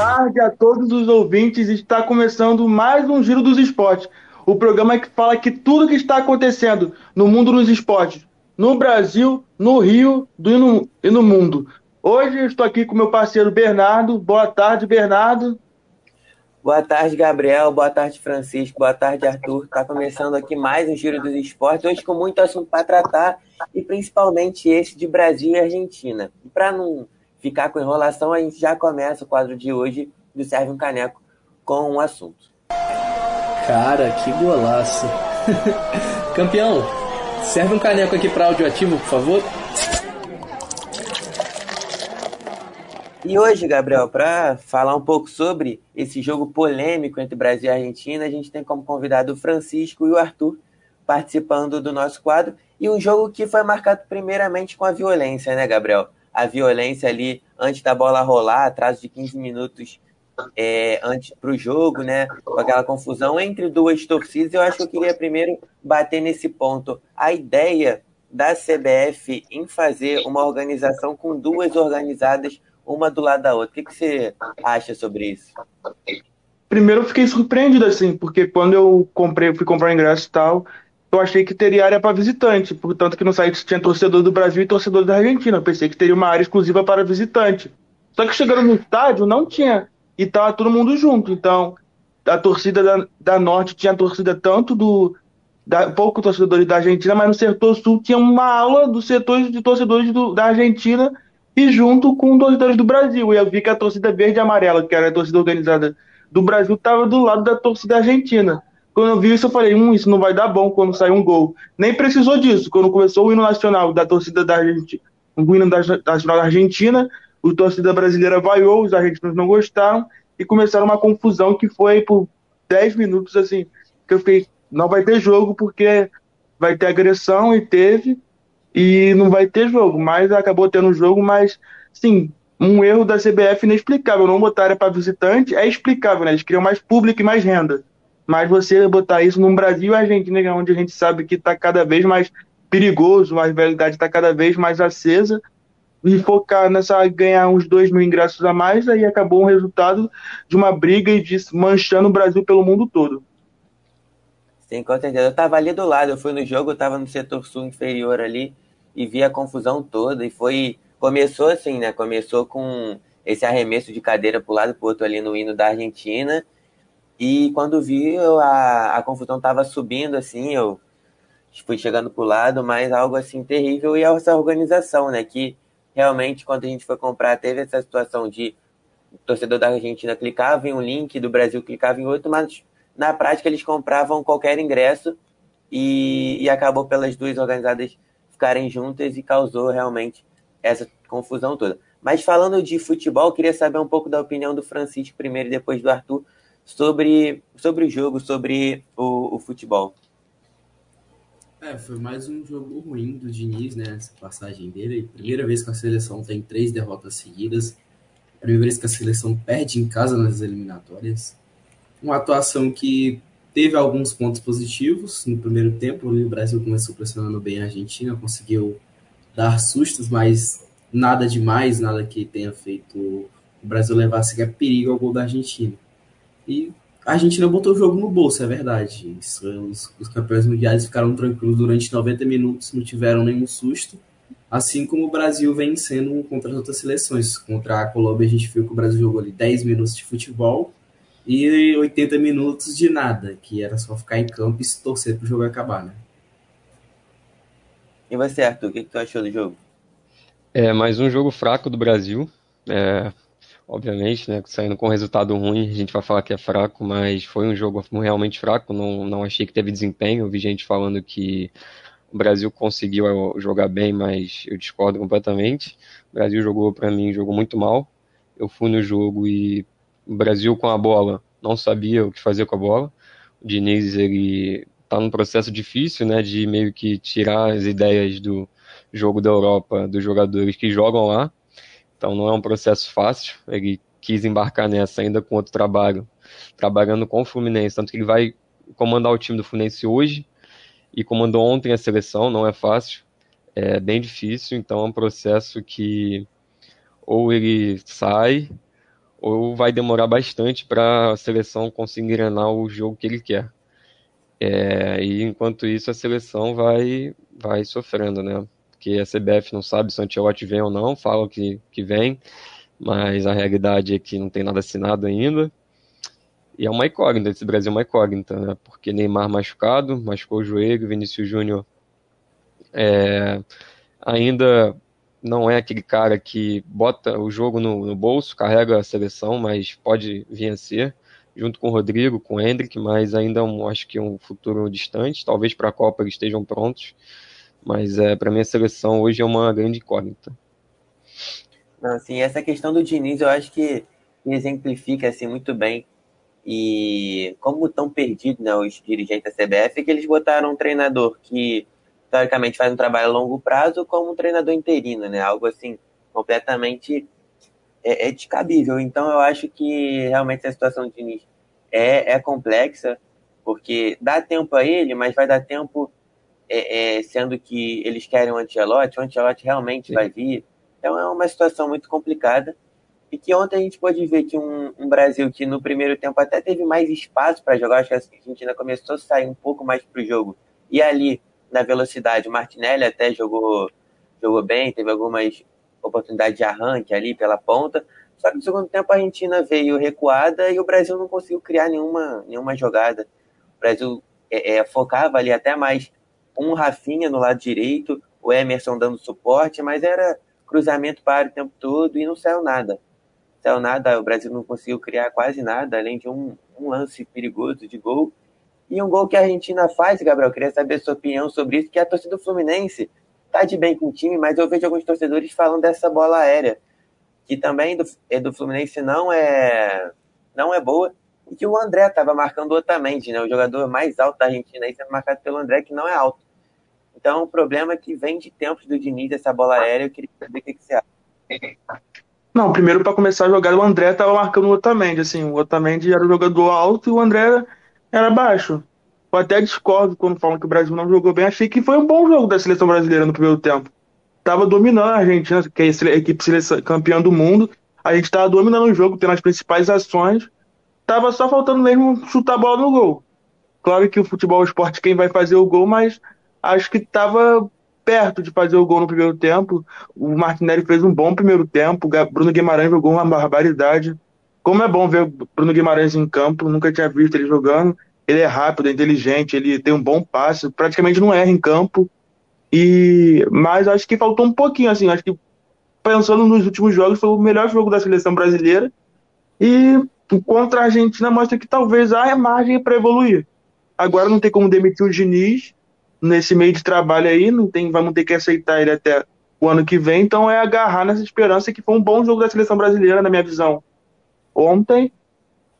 tarde a todos os ouvintes. Está começando mais um Giro dos Esportes. O programa que fala que tudo que está acontecendo no mundo dos esportes, no Brasil, no Rio e no, e no mundo. Hoje eu estou aqui com meu parceiro Bernardo. Boa tarde, Bernardo. Boa tarde, Gabriel. Boa tarde, Francisco. Boa tarde, Arthur. Está começando aqui mais um Giro dos Esportes, hoje com muito assunto para tratar e principalmente esse de Brasil e Argentina. Para não ficar com enrolação, a gente já começa o quadro de hoje do Serve um Caneco com um assunto. Cara, que golaço! Campeão, serve um caneco aqui para audioativo, por favor. E hoje, Gabriel, para falar um pouco sobre esse jogo polêmico entre Brasil e Argentina, a gente tem como convidado o Francisco e o Arthur participando do nosso quadro. E um jogo que foi marcado primeiramente com a violência, né, Gabriel? A violência ali antes da bola rolar, atraso de 15 minutos é, antes para o jogo, né? Com aquela confusão entre duas torcidas. Eu acho que eu queria primeiro bater nesse ponto. A ideia da CBF em fazer uma organização com duas organizadas uma do lado da outra. O que, você acha sobre isso? Primeiro eu fiquei surpreendido, assim, porque quando eu comprei, fui comprar ingresso e tal, eu achei que teria área para visitante, portanto que no site tinha torcedor do Brasil e torcedor da Argentina. Eu pensei que teria uma área exclusiva para visitante. Só que chegando no estádio não tinha. E tava todo mundo junto. Então, a torcida da, da Norte tinha torcida tanto do. Da, pouco torcedores da Argentina, mas no setor sul tinha uma aula dos setores de torcedores do, da Argentina e junto com torcedores do Brasil. E eu vi que a torcida verde e amarela, que era a torcida organizada do Brasil, estava do lado da torcida argentina. Quando eu vi isso, eu falei, hum, isso não vai dar bom quando sair um gol. Nem precisou disso. Quando começou o hino nacional da torcida da Argentina, o hino nacional da Argentina, o torcida brasileira vaiou, os argentinos não gostaram, e começaram uma confusão que foi por 10 minutos, assim, que eu fiquei, não vai ter jogo porque vai ter agressão, e teve, e não vai ter jogo, mas acabou tendo jogo, mas sim, um erro da CBF inexplicável, não botar para visitante é explicável, né? Eles criam mais público e mais renda. Mas você botar isso no Brasil e Argentina, né, onde a gente sabe que está cada vez mais perigoso, a rivalidade está cada vez mais acesa, e focar nessa ganhar uns dois mil ingressos a mais, aí acabou um resultado de uma briga e de manchando o Brasil pelo mundo todo. Sim, com certeza. Eu estava ali do lado, eu fui no jogo, eu estava no setor sul inferior ali e vi a confusão toda. E foi. Começou assim, né? Começou com esse arremesso de cadeira para o lado e para outro ali no hino da Argentina. E quando vi, eu, a, a confusão estava subindo, assim, eu fui chegando para o lado, mas algo assim terrível. E essa organização, né? Que realmente, quando a gente foi comprar, teve essa situação de o torcedor da Argentina clicava em um link, do Brasil clicava em outro, mas na prática eles compravam qualquer ingresso e, e acabou pelas duas organizadas ficarem juntas e causou realmente essa confusão toda. Mas falando de futebol, queria saber um pouco da opinião do Francisco primeiro e depois do Arthur sobre, sobre o jogo, sobre o, o futebol. É, foi mais um jogo ruim do Diniz, né? Essa passagem dele. Primeira vez que a seleção tem três derrotas seguidas. Primeira vez que a seleção perde em casa nas eliminatórias uma atuação que teve alguns pontos positivos no primeiro tempo. O Brasil começou pressionando bem a Argentina, conseguiu dar sustos, mas nada demais, nada que tenha feito o Brasil levar sequer perigo ao gol da Argentina. E a Argentina botou o jogo no bolso, é verdade. Os, os campeões mundiais ficaram tranquilos durante 90 minutos, não tiveram nenhum susto. Assim como o Brasil vem sendo contra as outras seleções. Contra a Colômbia, a gente viu que o Brasil jogou ali 10 minutos de futebol e 80 minutos de nada, que era só ficar em campo e se torcer para o jogo acabar, né? E você, Arthur, o que, que tu achou do jogo? É, mais um jogo fraco do Brasil. É, obviamente, né, saindo com resultado ruim, a gente vai falar que é fraco, mas foi um jogo realmente fraco, não, não achei que teve desempenho, vi gente falando que o Brasil conseguiu é, jogar bem, mas eu discordo completamente. O Brasil jogou, para mim, jogou muito mal. Eu fui no jogo e o Brasil com a bola não sabia o que fazer com a bola. O Diniz ele está num processo difícil, né, de meio que tirar as ideias do jogo da Europa dos jogadores que jogam lá. Então não é um processo fácil. Ele quis embarcar nessa ainda com outro trabalho, trabalhando com o Fluminense, tanto que ele vai comandar o time do Fluminense hoje e comandou ontem a seleção, não é fácil, é bem difícil, então é um processo que ou ele sai ou vai demorar bastante para a seleção conseguir engrenar o jogo que ele quer. É, e enquanto isso a seleção vai, vai sofrendo, né? Porque a CBF não sabe se o Ancelotti vem ou não, falam que, que vem, mas a realidade é que não tem nada assinado ainda. E é uma incógnita, esse Brasil é uma incógnita, né? Porque Neymar machucado, machucou o joelho, Vinícius Júnior é, ainda não é aquele cara que bota o jogo no, no, bolso, carrega a seleção, mas pode vir a ser, junto com o Rodrigo, com o Hendrick, mas ainda um, acho que um futuro distante, talvez para a Copa eles estejam prontos, mas é, para mim a seleção hoje é uma grande incógnita. Não, assim, essa questão do Diniz eu acho que exemplifica assim, muito bem e como estão perdidos né, os dirigentes da CBF, que eles botaram um treinador que teoricamente faz um trabalho a longo prazo como um treinador interino, né? Algo assim completamente é, é descabível. Então eu acho que realmente a situação do Diniz é, é complexa, porque dá tempo a ele, mas vai dar tempo é, é, sendo que eles querem o Ancelotti, o Ancelotti realmente Sim. vai vir. Então é uma situação muito complicada. E que ontem a gente pôde ver que um, um Brasil que no primeiro tempo até teve mais espaço para jogar, acho que a Argentina começou a sair um pouco mais para o jogo. E ali na velocidade. O Martinelli até jogou, jogou bem, teve algumas oportunidades de arranque ali pela ponta. Só que no segundo tempo a Argentina veio recuada e o Brasil não conseguiu criar nenhuma, nenhuma jogada. O Brasil é, é, focava ali até mais um Rafinha no lado direito, o Emerson dando suporte, mas era cruzamento para o tempo todo e não saiu nada. Não saiu nada, o Brasil não conseguiu criar quase nada, além de um, um lance perigoso de gol e um gol que a Argentina faz, Gabriel, queria saber a sua opinião sobre isso, que a torcida do Fluminense tá de bem com o time, mas eu vejo alguns torcedores falando dessa bola aérea, que também do, é do Fluminense não é não é boa, e que o André estava marcando Otamendi, né, o jogador mais alto da Argentina, aí sendo marcado pelo André, que não é alto. Então, o problema é que vem de tempos do Diniz, essa bola aérea, eu queria saber o que, que você acha. Não, primeiro para começar a jogar, o André estava marcando o Otamendi, assim, o Otamendi era o jogador alto e o André era baixo. Eu até discordo quando falam que o Brasil não jogou bem. Achei que foi um bom jogo da seleção brasileira no primeiro tempo. Tava dominando a Argentina, que é a equipe seleção, campeã do mundo. A gente tava dominando o jogo, tendo as principais ações. Tava só faltando mesmo chutar a bola no gol. Claro que o futebol é o esporte quem vai fazer o gol, mas acho que tava perto de fazer o gol no primeiro tempo. O Martinelli fez um bom primeiro tempo. Bruno Guimarães jogou uma barbaridade. Como é bom ver Bruno Guimarães em campo, nunca tinha visto ele jogando. Ele é rápido, é inteligente, ele tem um bom passe, praticamente não erra em campo. E mas acho que faltou um pouquinho assim, acho que pensando nos últimos jogos foi o melhor jogo da seleção brasileira. E contra a Argentina mostra que talvez há margem para evoluir. Agora não tem como demitir o Diniz nesse meio de trabalho aí, não tem, vamos ter que aceitar ele até o ano que vem, então é agarrar nessa esperança que foi um bom jogo da seleção brasileira, na minha visão ontem.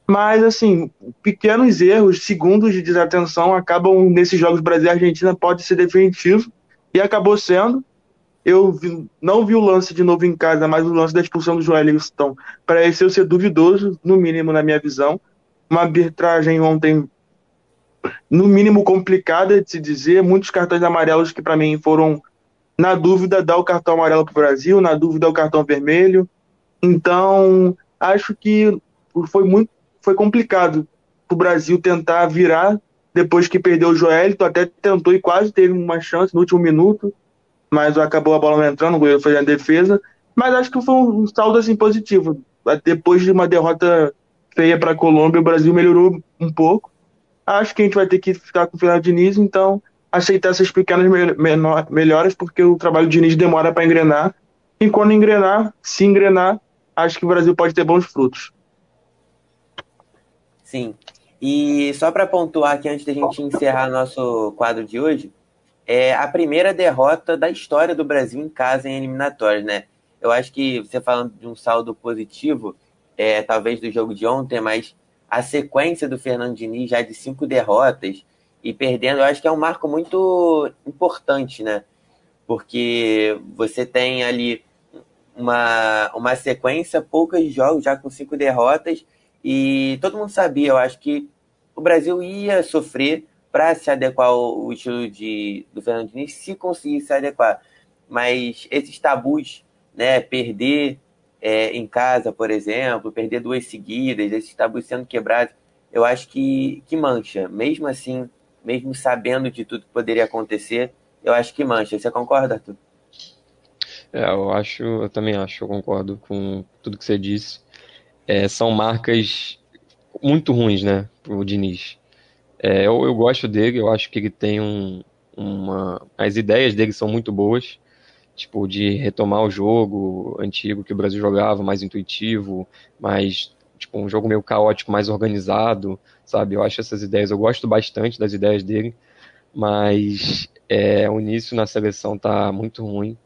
Mas, assim, pequenos erros, segundos de desatenção acabam nesses jogos Brasil e Argentina, pode ser definitivo. E acabou sendo. Eu vi, não vi o lance de novo em casa, mas o lance da expulsão do Joeliston pareceu ser duvidoso, no mínimo, na minha visão. Uma arbitragem ontem, no mínimo, complicada de se dizer. Muitos cartões amarelos que, para mim, foram, na dúvida, dar o cartão amarelo para o Brasil, na dúvida, o cartão vermelho. Então, acho que foi muito foi complicado para o Brasil tentar virar depois que perdeu o Joelito, até tentou e quase teve uma chance no último minuto, mas acabou a bola não entrando, o goleiro foi a defesa. Mas acho que foi um saldo assim positivo. Depois de uma derrota feia para a Colômbia, o Brasil melhorou um pouco. Acho que a gente vai ter que ficar com o Fernando Diniz, então aceitar essas pequenas melhoras, porque o trabalho de Diniz demora para engrenar. E quando engrenar, se engrenar, acho que o Brasil pode ter bons frutos. Sim. E só para pontuar aqui antes da gente encerrar nosso quadro de hoje, é a primeira derrota da história do Brasil em casa em eliminatórias, né? Eu acho que você falando de um saldo positivo, é, talvez do jogo de ontem, mas a sequência do Fernando Diniz já de cinco derrotas e perdendo, eu acho que é um marco muito importante, né? Porque você tem ali uma, uma sequência, poucos jogos já com cinco derrotas e todo mundo sabia, eu acho que o Brasil ia sofrer para se adequar ao estilo de, do Fernando Diniz, se conseguir se adequar. Mas esses tabus, né, perder é, em casa, por exemplo, perder duas seguidas, esses tabus sendo quebrados, eu acho que, que mancha. Mesmo assim, mesmo sabendo de tudo que poderia acontecer, eu acho que mancha. Você concorda, Arthur? É, eu acho, eu também acho, eu concordo com tudo que você disse. É, são marcas muito ruins, né, pro Diniz. É, eu, eu gosto dele, eu acho que ele tem um, uma. As ideias dele são muito boas, tipo, de retomar o jogo antigo que o Brasil jogava, mais intuitivo, mais. Tipo, um jogo meio caótico, mais organizado, sabe? Eu acho essas ideias, eu gosto bastante das ideias dele, mas é, o início na seleção tá muito ruim.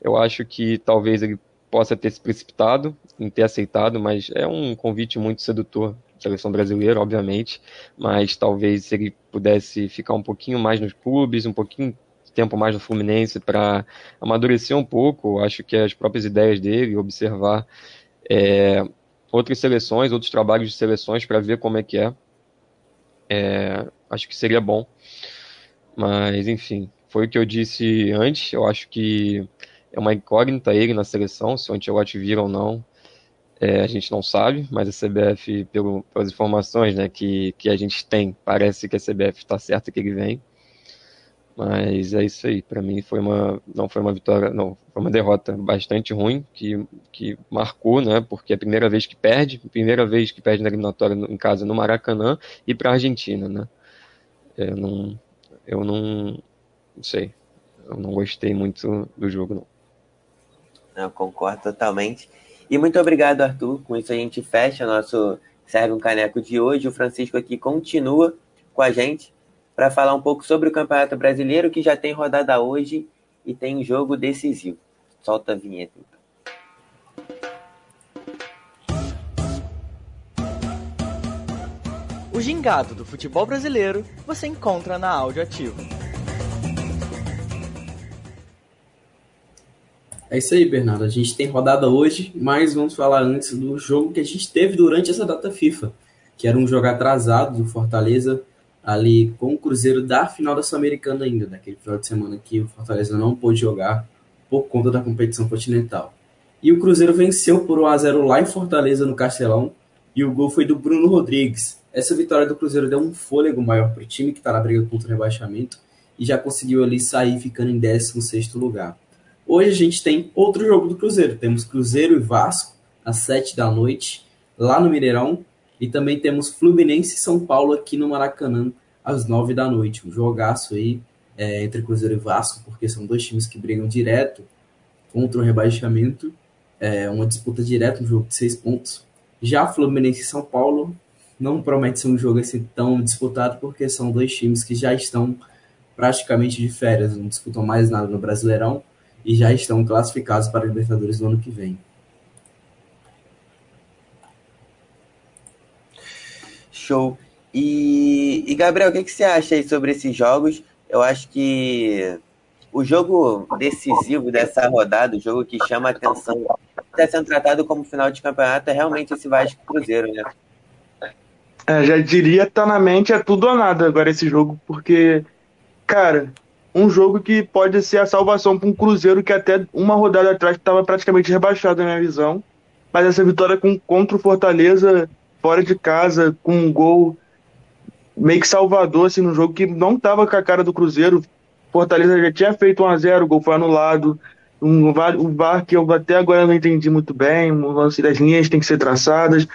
Eu acho que talvez ele possa ter se precipitado em ter aceitado, mas é um convite muito sedutor seleção brasileira, obviamente, mas talvez se ele pudesse ficar um pouquinho mais nos clubes, um pouquinho tempo mais no Fluminense para amadurecer um pouco, acho que as próprias ideias dele, observar é, outras seleções, outros trabalhos de seleções para ver como é que é. é. Acho que seria bom. Mas, enfim, foi o que eu disse antes. Eu acho que é uma incógnita ele na seleção, se o Ancelotti vira ou não. É, a gente não sabe, mas a CBF, pelo, pelas informações né, que, que a gente tem, parece que a CBF está certa que ele vem. Mas é isso aí. Para mim foi uma, não foi uma vitória, não, foi uma derrota bastante ruim que, que marcou, né? Porque é a primeira vez que perde, primeira vez que perde na eliminatória em casa no Maracanã e para a Argentina, né? Eu não, eu não, não sei, eu não gostei muito do jogo não. Eu concordo totalmente. E muito obrigado, Arthur. Com isso a gente fecha nosso Serve um Caneco de hoje. O Francisco aqui continua com a gente para falar um pouco sobre o Campeonato Brasileiro, que já tem rodada hoje e tem jogo decisivo. Solta a vinheta. Então. O gingado do futebol brasileiro você encontra na Áudio Ativo. É isso aí, Bernardo. A gente tem rodada hoje, mas vamos falar antes do jogo que a gente teve durante essa data FIFA, que era um jogo atrasado do Fortaleza ali com o Cruzeiro da final da Sul-Americana ainda, daquele final de semana que o Fortaleza não pôde jogar por conta da competição continental. E o Cruzeiro venceu por 1 a 0 lá em Fortaleza no Castelão, e o gol foi do Bruno Rodrigues. Essa vitória do Cruzeiro deu um fôlego maior para o time que está na briga contra o rebaixamento e já conseguiu ali sair ficando em 16º lugar. Hoje a gente tem outro jogo do Cruzeiro. Temos Cruzeiro e Vasco às 7 da noite, lá no Mineirão. E também temos Fluminense e São Paulo aqui no Maracanã às 9 da noite. Um jogaço aí é, entre Cruzeiro e Vasco, porque são dois times que brigam direto contra o rebaixamento. É uma disputa direta, um jogo de seis pontos. Já Fluminense e São Paulo não promete ser um jogo assim tão disputado, porque são dois times que já estão praticamente de férias, não disputam mais nada no Brasileirão e já estão classificados para a Libertadores no ano que vem. Show. E, e Gabriel, o que, que você acha aí sobre esses jogos? Eu acho que o jogo decisivo dessa rodada, o jogo que chama a atenção, está sendo tratado como final de campeonato, é realmente esse Vasco Cruzeiro, né? É, já diria, tá na mente, é tudo ou nada agora esse jogo, porque, cara, um jogo que pode ser a salvação para um Cruzeiro que até uma rodada atrás estava praticamente rebaixado na minha visão. Mas essa vitória com, contra o Fortaleza, fora de casa, com um gol meio que salvador, assim, num jogo que não estava com a cara do Cruzeiro. Fortaleza já tinha feito 1x0, o gol foi anulado. Um, o VAR que eu até agora não entendi muito bem, o lance das linhas tem que ser traçadas.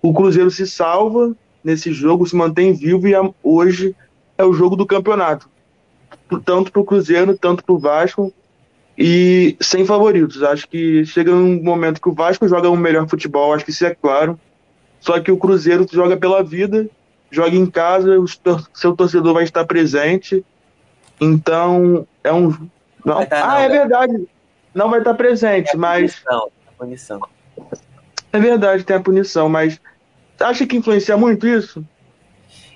O Cruzeiro se salva nesse jogo, se mantém vivo e hoje é o jogo do campeonato tanto para o Cruzeiro, tanto para o Vasco, e sem favoritos. Acho que chega um momento que o Vasco joga um melhor futebol, acho que isso é claro. Só que o Cruzeiro joga pela vida, joga em casa, o seu torcedor vai estar presente. Então, é um. Não. ah, não, é né? verdade. Não vai estar presente, tem mas. Punição, punição. É verdade, tem a punição, mas acha que influencia muito isso?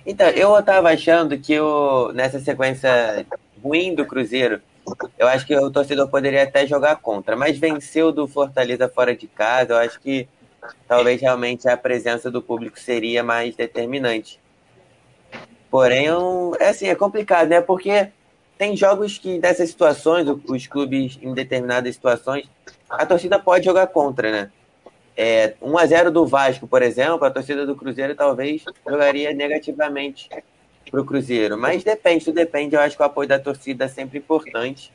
Então, eu tava achando que o, nessa sequência ruim do Cruzeiro, eu acho que o torcedor poderia até jogar contra, mas venceu do Fortaleza fora de casa, eu acho que talvez realmente a presença do público seria mais determinante. Porém, é assim, é complicado, né? Porque tem jogos que nessas situações, os clubes em determinadas situações, a torcida pode jogar contra, né? É, 1 a 0 do Vasco, por exemplo, a torcida do Cruzeiro talvez jogaria negativamente para o Cruzeiro. Mas depende, tudo depende. Eu acho que o apoio da torcida é sempre importante.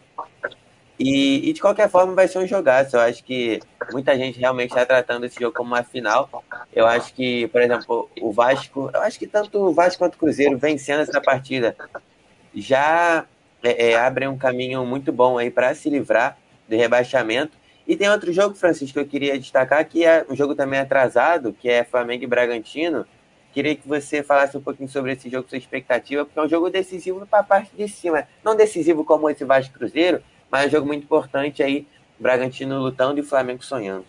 E, e, de qualquer forma vai ser um jogaço. Eu acho que muita gente realmente está tratando esse jogo como uma final. Eu acho que, por exemplo, o Vasco, eu acho que tanto o Vasco quanto o Cruzeiro vencendo essa partida já é, é, abrem um caminho muito bom aí para se livrar do rebaixamento. E tem outro jogo, Francisco, que eu queria destacar, que é um jogo também atrasado, que é Flamengo e Bragantino. Queria que você falasse um pouquinho sobre esse jogo, sua expectativa, porque é um jogo decisivo para a parte de cima. Não decisivo como esse Vasco Cruzeiro, mas é um jogo muito importante aí, Bragantino lutando e Flamengo sonhando.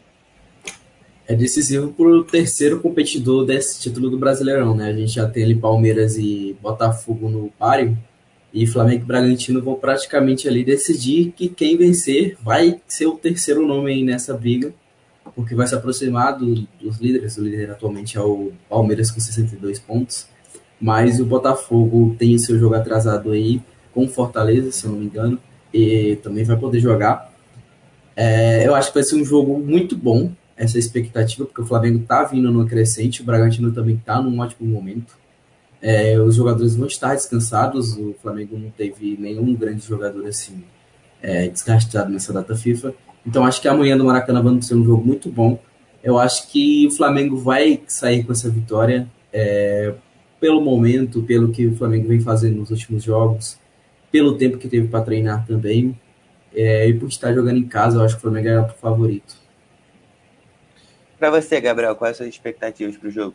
É decisivo para o terceiro competidor desse título do Brasileirão, né? A gente já tem ali Palmeiras e Botafogo no páreo, e Flamengo e Bragantino vão praticamente ali decidir que quem vencer vai ser o terceiro nome aí nessa briga, porque vai se aproximar do, dos líderes. O líder atualmente é o Palmeiras com 62 pontos, mas o Botafogo tem o seu jogo atrasado aí com Fortaleza, se eu não me engano, e também vai poder jogar. É, eu acho que vai ser um jogo muito bom, essa expectativa, porque o Flamengo tá vindo no crescente, o Bragantino também tá num ótimo momento. É, os jogadores vão estar descansados, o Flamengo não teve nenhum grande jogador assim é, desgastado nessa data FIFA. Então acho que amanhã no Maracanã vai ser um jogo muito bom. Eu acho que o Flamengo vai sair com essa vitória é, pelo momento, pelo que o Flamengo vem fazendo nos últimos jogos, pelo tempo que teve para treinar também. É, e por estar jogando em casa, eu acho que o Flamengo é o favorito. Para você, Gabriel, quais são as expectativas para o jogo?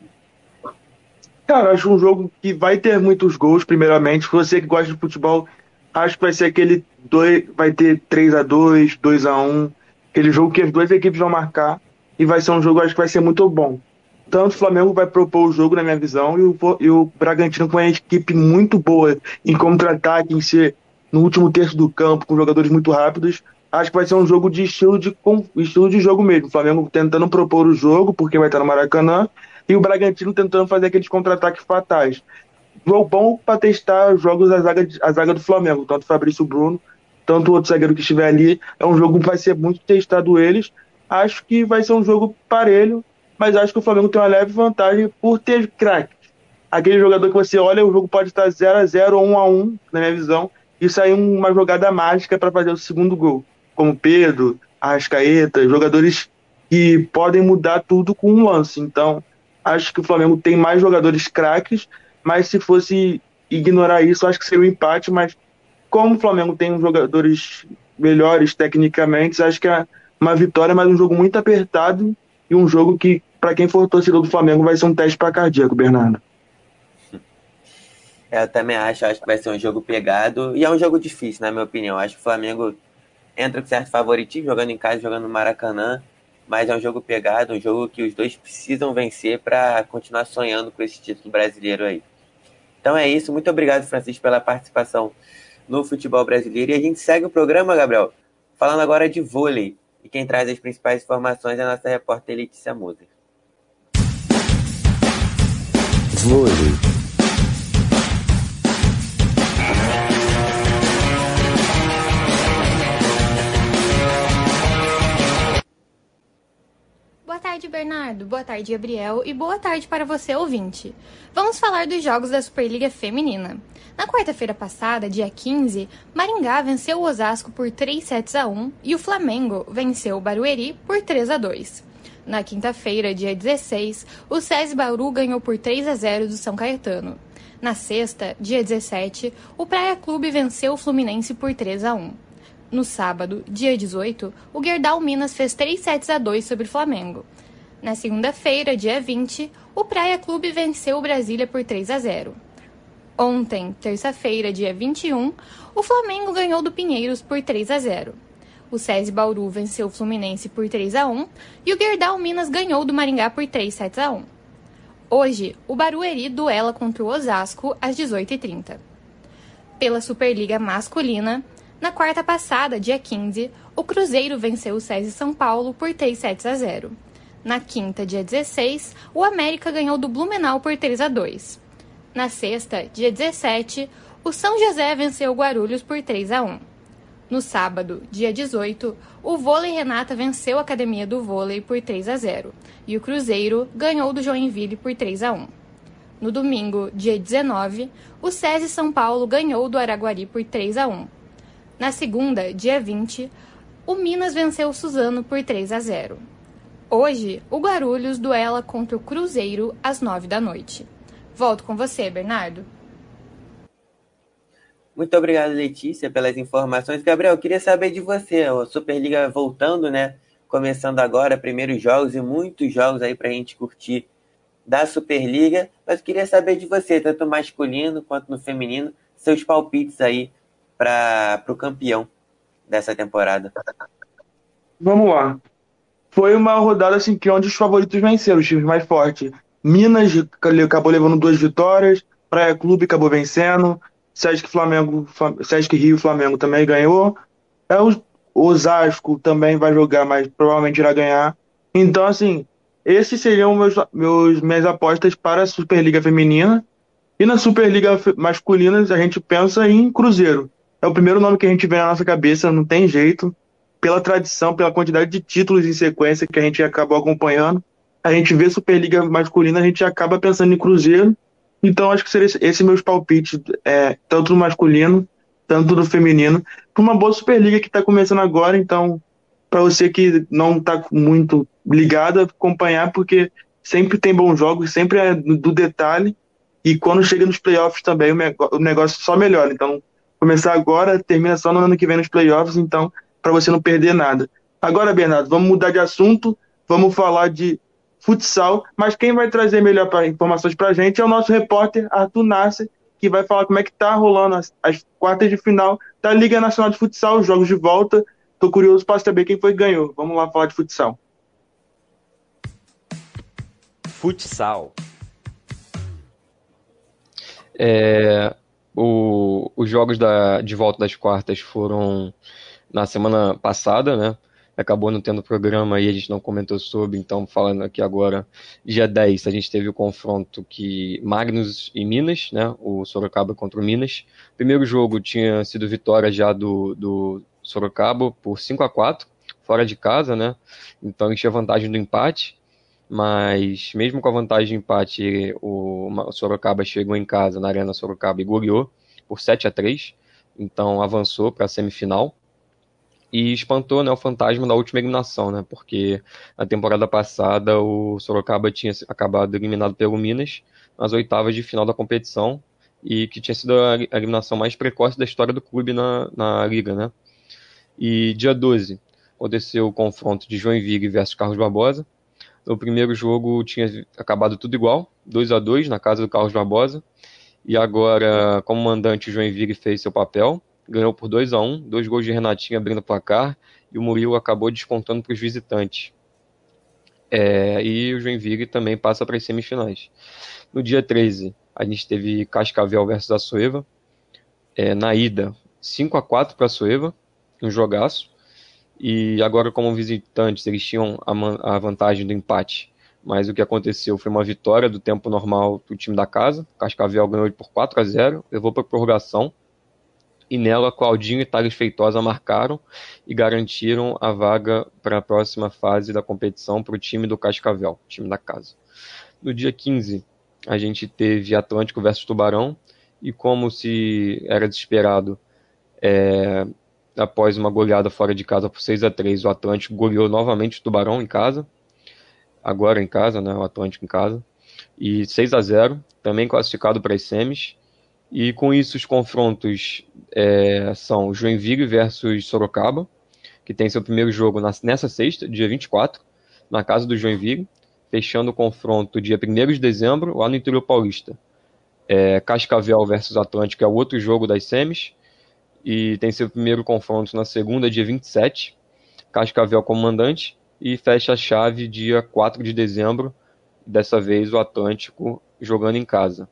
Cara, acho um jogo que vai ter muitos gols, primeiramente. Você que gosta de futebol, acho que vai ser aquele dois, vai ter 3 a 2 2 a 1 aquele jogo que as duas equipes vão marcar e vai ser um jogo acho que vai ser muito bom. Tanto o Flamengo vai propor o jogo, na minha visão, e o, e o Bragantino com uma equipe muito boa em contra-ataque, em ser no último terço do campo, com jogadores muito rápidos. Acho que vai ser um jogo de estilo de, estilo de jogo mesmo. O Flamengo tentando propor o jogo, porque vai estar no Maracanã, e o Bragantino tentando fazer aqueles contra-ataques fatais. Jogo bom para testar os jogos da zaga, a zaga do Flamengo, tanto o Fabrício Bruno, tanto o outro zagueiro que estiver ali. É um jogo que vai ser muito testado eles. Acho que vai ser um jogo parelho, mas acho que o Flamengo tem uma leve vantagem por ter craques. Aquele jogador que você olha, o jogo pode estar 0 a 0 ou 1 a 1 na minha visão, e sair uma jogada mágica para fazer o segundo gol. Como Pedro, Arrascaeta, jogadores que podem mudar tudo com um lance. Então, acho que o Flamengo tem mais jogadores craques, mas se fosse ignorar isso, acho que seria um empate, mas como o Flamengo tem jogadores melhores tecnicamente, acho que é uma vitória, mas um jogo muito apertado e um jogo que, para quem for torcedor do Flamengo, vai ser um teste para cardíaco, Bernardo. Eu também acho, acho que vai ser um jogo pegado e é um jogo difícil, na minha opinião. Acho que o Flamengo entra com certo favoritismo, jogando em casa, jogando no Maracanã mas é um jogo pegado, um jogo que os dois precisam vencer para continuar sonhando com esse título brasileiro aí. Então é isso, muito obrigado, Francisco, pela participação no futebol brasileiro. E a gente segue o programa, Gabriel, falando agora de vôlei. E quem traz as principais informações é a nossa repórter Letícia Moser. Boa tarde, Bernardo. Boa tarde, Gabriel. E boa tarde para você, ouvinte. Vamos falar dos jogos da Superliga Feminina. Na quarta-feira passada, dia 15, Maringá venceu o Osasco por 3 sets a 1 e o Flamengo venceu o Barueri por 3 a 2. Na quinta-feira, dia 16, o SESI Bauru ganhou por 3 a 0 do São Caetano. Na sexta, dia 17, o Praia Clube venceu o Fluminense por 3 a 1. No sábado, dia 18, o Gerdau Minas fez 3 sets a 2 sobre o Flamengo. Na segunda-feira, dia 20, o Praia Clube venceu o Brasília por 3 a 0. Ontem, terça-feira, dia 21, o Flamengo ganhou do Pinheiros por 3 a 0. O SESI Bauru venceu o Fluminense por 3 a 1 e o Gerdau Minas ganhou do Maringá por 3 sets a 1. Hoje, o Barueri duela contra o Osasco às 18h30. Pela Superliga Masculina, na quarta passada, dia 15, o Cruzeiro venceu o SESI São Paulo por 3 sets a 0. Na quinta, dia 16, o América ganhou do Blumenau por 3 a 2. Na sexta, dia 17, o São José venceu o Guarulhos por 3 a 1. No sábado, dia 18, o Vôlei Renata venceu a Academia do Vôlei por 3 a 0 e o Cruzeiro ganhou do Joinville por 3 a 1. No domingo, dia 19, o SESI São Paulo ganhou do Araguari por 3 a 1. Na segunda, dia 20, o Minas venceu o Suzano por 3 a 0. Hoje, o Guarulhos duela contra o Cruzeiro às 9 da noite. Volto com você, Bernardo. Muito obrigado, Letícia, pelas informações. Gabriel, queria saber de você. A Superliga voltando, né? Começando agora, primeiros jogos e muitos jogos aí para a gente curtir da Superliga. Mas queria saber de você, tanto no masculino quanto no feminino, seus palpites aí para o campeão dessa temporada. Vamos lá. Foi uma rodada assim que onde os favoritos venceram, os times mais fortes. Minas acabou levando duas vitórias, Praia Clube acabou vencendo, Sesc Flamengo, Sesc Rio Flamengo também ganhou. É o Osasco também vai jogar, mas provavelmente irá ganhar. Então, assim, esses seriam meus, meus minhas apostas para a Superliga Feminina. E na Superliga Masculina, a gente pensa em Cruzeiro. É o primeiro nome que a gente vê na nossa cabeça, não tem jeito. Pela tradição, pela quantidade de títulos em sequência que a gente acabou acompanhando. A gente vê Superliga Masculina, a gente acaba pensando em Cruzeiro. Então, acho que seria esse meus palpites, é, tanto no masculino, tanto no feminino, para uma boa Superliga que está começando agora. Então, para você que não está muito ligado, acompanhar, porque sempre tem bons jogos, sempre é do detalhe. E quando chega nos playoffs também, o negócio só melhora. Então, começar agora, termina só no ano que vem nos playoffs. Então, para você não perder nada. Agora, Bernardo, vamos mudar de assunto. Vamos falar de futsal, mas quem vai trazer melhor pra, informações para a gente é o nosso repórter Arthur Nasser, que vai falar como é que tá rolando as, as quartas de final da Liga Nacional de Futsal, os jogos de volta. Tô curioso para saber quem foi que ganhou. Vamos lá falar de futsal. Futsal. É, o, os jogos da, de volta das quartas foram na semana passada, né? Acabou não tendo programa e a gente não comentou sobre, então falando aqui agora, dia 10 a gente teve o confronto que Magnus e Minas, né, o Sorocaba contra o Minas. Primeiro jogo tinha sido vitória já do, do Sorocaba por 5 a 4 fora de casa, né, então a gente tinha vantagem do empate, mas mesmo com a vantagem do empate, o, o Sorocaba chegou em casa, na Arena Sorocaba, e goleou por 7 a 3 então avançou para a semifinal e espantou né, o fantasma da última eliminação, né? Porque na temporada passada o Sorocaba tinha acabado eliminado pelo Minas nas oitavas de final da competição e que tinha sido a eliminação mais precoce da história do clube na, na liga, né? E dia 12 aconteceu o confronto de Joinville versus Carlos Barbosa. No primeiro jogo tinha acabado tudo igual, 2 a 2 na casa do Carlos Barbosa. E agora, como mandante, o Joinville fez seu papel ganhou por 2 a 1 dois gols de Renatinho abrindo o placar, e o Murilo acabou descontando para os visitantes. É, e o Joinville também passa para as semifinais. No dia 13, a gente teve Cascavel versus a Soeva. É, na ida, 5 a 4 para a Soeva, um jogaço. E agora, como visitantes, eles tinham a, a vantagem do empate. Mas o que aconteceu foi uma vitória do tempo normal do time da casa. Cascavel ganhou por 4 a 0 levou para prorrogação e nela Claudinho e Thales Feitosa marcaram e garantiram a vaga para a próxima fase da competição para o time do Cascavel, time da casa. No dia 15, a gente teve Atlântico versus Tubarão, e como se era desesperado, é, após uma goleada fora de casa por 6 a 3 o Atlântico goleou novamente o Tubarão em casa, agora em casa, né, o Atlântico em casa, e 6 a 0 também classificado para as semis, e com isso, os confrontos é, são Joinville versus Sorocaba, que tem seu primeiro jogo na, nessa sexta, dia 24, na casa do Joinville, fechando o confronto dia 1 de dezembro, lá no interior paulista. É, Cascavel versus Atlântico é o outro jogo das semis, e tem seu primeiro confronto na segunda, dia 27, Cascavel comandante, e fecha a chave dia 4 de dezembro, dessa vez o Atlântico jogando em casa.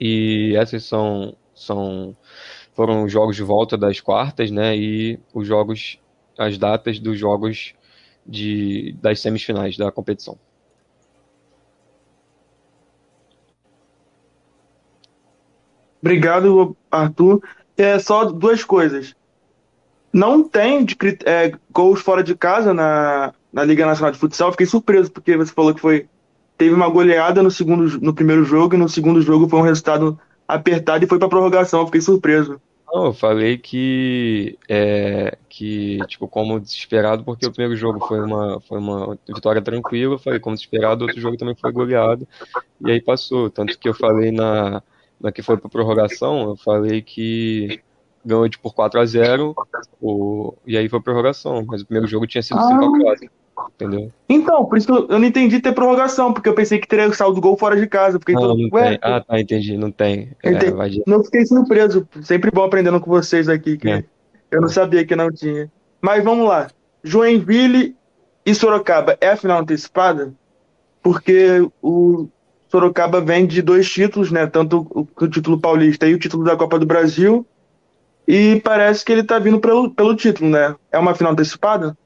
E essas são, são foram os jogos de volta das quartas, né? E os jogos, as datas dos jogos de, das semifinais da competição. Obrigado, Arthur. É só duas coisas. não tem de, é, gols fora de casa na, na Liga Nacional de Futsal. Fiquei surpreso, porque você falou que foi teve uma goleada no, segundo, no primeiro jogo e no segundo jogo foi um resultado apertado e foi para prorrogação. Fiquei surpreso. Não, eu falei que, é, que, tipo, como desesperado, porque o primeiro jogo foi uma, foi uma vitória tranquila, eu falei como desesperado, outro jogo também foi goleado, e aí passou. Tanto que eu falei na, na que foi para prorrogação, eu falei que ganhou tipo, por 4 a 0 o, e aí foi prorrogação, mas o primeiro jogo tinha sido 5 a 4 entendeu? Então, por isso que eu, eu, não entendi ter prorrogação, porque eu pensei que teria saldo gol fora de casa. Porque não, não tem. Ah, tá, entendi, não tem. É, não fiquei surpreso, sempre bom aprendendo com vocês aqui, que é. eu não sabia que não tinha. Mas vamos lá, Joinville e Sorocaba, é a final antecipada? Porque o Sorocaba vem de dois títulos, né? Tanto o, o título paulista e o título da Copa do Brasil. E parece que ele tá vindo pelo, pelo título, né? É uma final antecipada?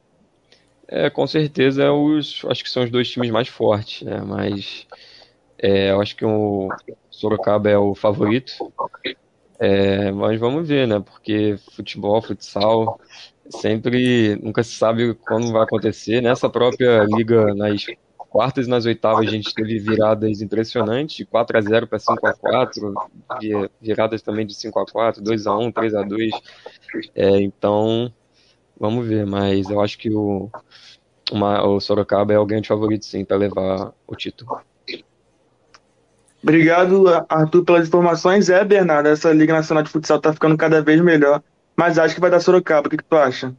É, com certeza, é os, acho que são os dois times mais fortes, né? Mas é, eu acho que o Sorocaba é o favorito. É, mas vamos ver, né? Porque futebol, futsal, sempre nunca se sabe quando vai acontecer. Nessa própria liga, nas quartas e nas oitavas, a gente teve viradas impressionantes, de 4 a 0 para 5 a 4 viradas também de 5 a 4 2 a 1 3 a 2 é, Então, vamos ver, mas eu acho que o, uma, o Sorocaba é o grande favorito, sim, para levar o título. Obrigado, Arthur, pelas informações. É, Bernardo, essa Liga Nacional de Futsal está ficando cada vez melhor, mas acho que vai dar Sorocaba. O que, que tu acha?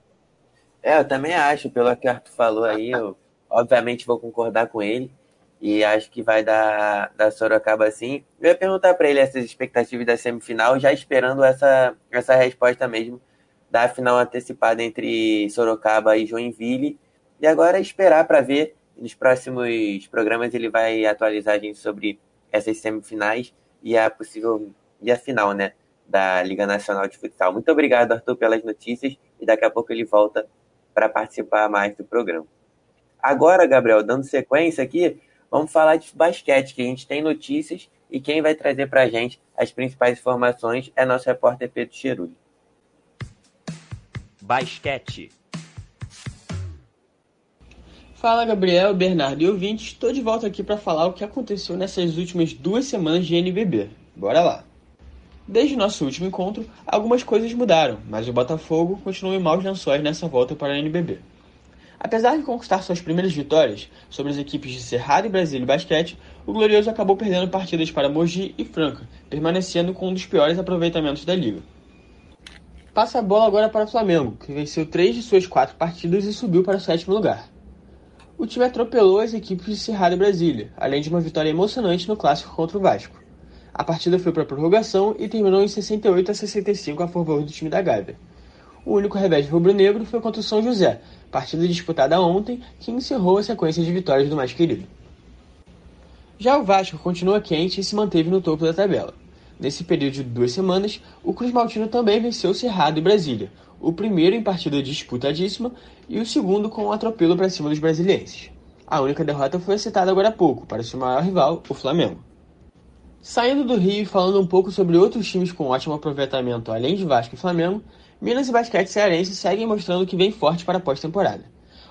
É, eu também acho, pelo que o Arthur falou aí, eu obviamente vou concordar com ele. E acho que vai dar, dar Sorocaba sim. Eu ia perguntar para ele essas expectativas da semifinal, já esperando essa, essa resposta mesmo da final antecipada entre Sorocaba e Joinville. E agora esperar para ver. Nos próximos programas ele vai atualizar a gente sobre essas semifinais e a possível e a final, né, da Liga Nacional de Futsal. Muito obrigado, Arthur, pelas notícias e daqui a pouco ele volta para participar mais do programa. Agora, Gabriel, dando sequência aqui, vamos falar de basquete, que a gente tem notícias e quem vai trazer para a gente as principais informações é nosso repórter Pedro Cherulli. Basquete. Fala Gabriel, Bernardo e ouvintes, estou de volta aqui para falar o que aconteceu nessas últimas duas semanas de NBB. Bora lá! Desde nosso último encontro, algumas coisas mudaram, mas o Botafogo continua em maus lençóis nessa volta para a NBB. Apesar de conquistar suas primeiras vitórias sobre as equipes de Cerrado e Brasília e Basquete, o Glorioso acabou perdendo partidas para Mogi e Franca, permanecendo com um dos piores aproveitamentos da liga. Passa a bola agora para o Flamengo, que venceu três de suas quatro partidas e subiu para o sétimo lugar. O time atropelou as equipes de Cerrado e Brasília, além de uma vitória emocionante no clássico contra o Vasco. A partida foi para a prorrogação e terminou em 68 a 65 a favor do time da Gávea. O único revés rubro-negro foi contra o São José, partida disputada ontem, que encerrou a sequência de vitórias do mais querido. Já o Vasco continua quente e se manteve no topo da tabela. Nesse período de duas semanas, o Cruz Maltino também venceu Cerrado e Brasília, o primeiro em partida disputadíssima e o segundo com um atropelo para cima dos brasilienses. A única derrota foi citada agora há pouco, para seu maior rival, o Flamengo. Saindo do Rio e falando um pouco sobre outros times com ótimo aproveitamento além de Vasco e Flamengo, Minas e Basquete Cearense seguem mostrando que vem forte para a pós-temporada.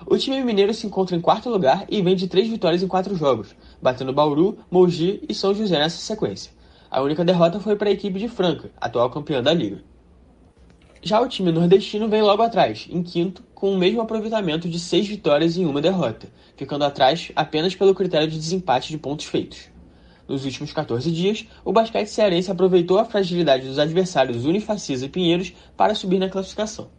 O time mineiro se encontra em quarto lugar e vem de três vitórias em quatro jogos, batendo Bauru, Mogi e São José nessa sequência. A única derrota foi para a equipe de Franca, atual campeã da liga. Já o time nordestino vem logo atrás, em quinto, com o mesmo aproveitamento de seis vitórias e uma derrota, ficando atrás apenas pelo critério de desempate de pontos feitos. Nos últimos 14 dias, o basquete cearense aproveitou a fragilidade dos adversários Unifacisa e Pinheiros para subir na classificação.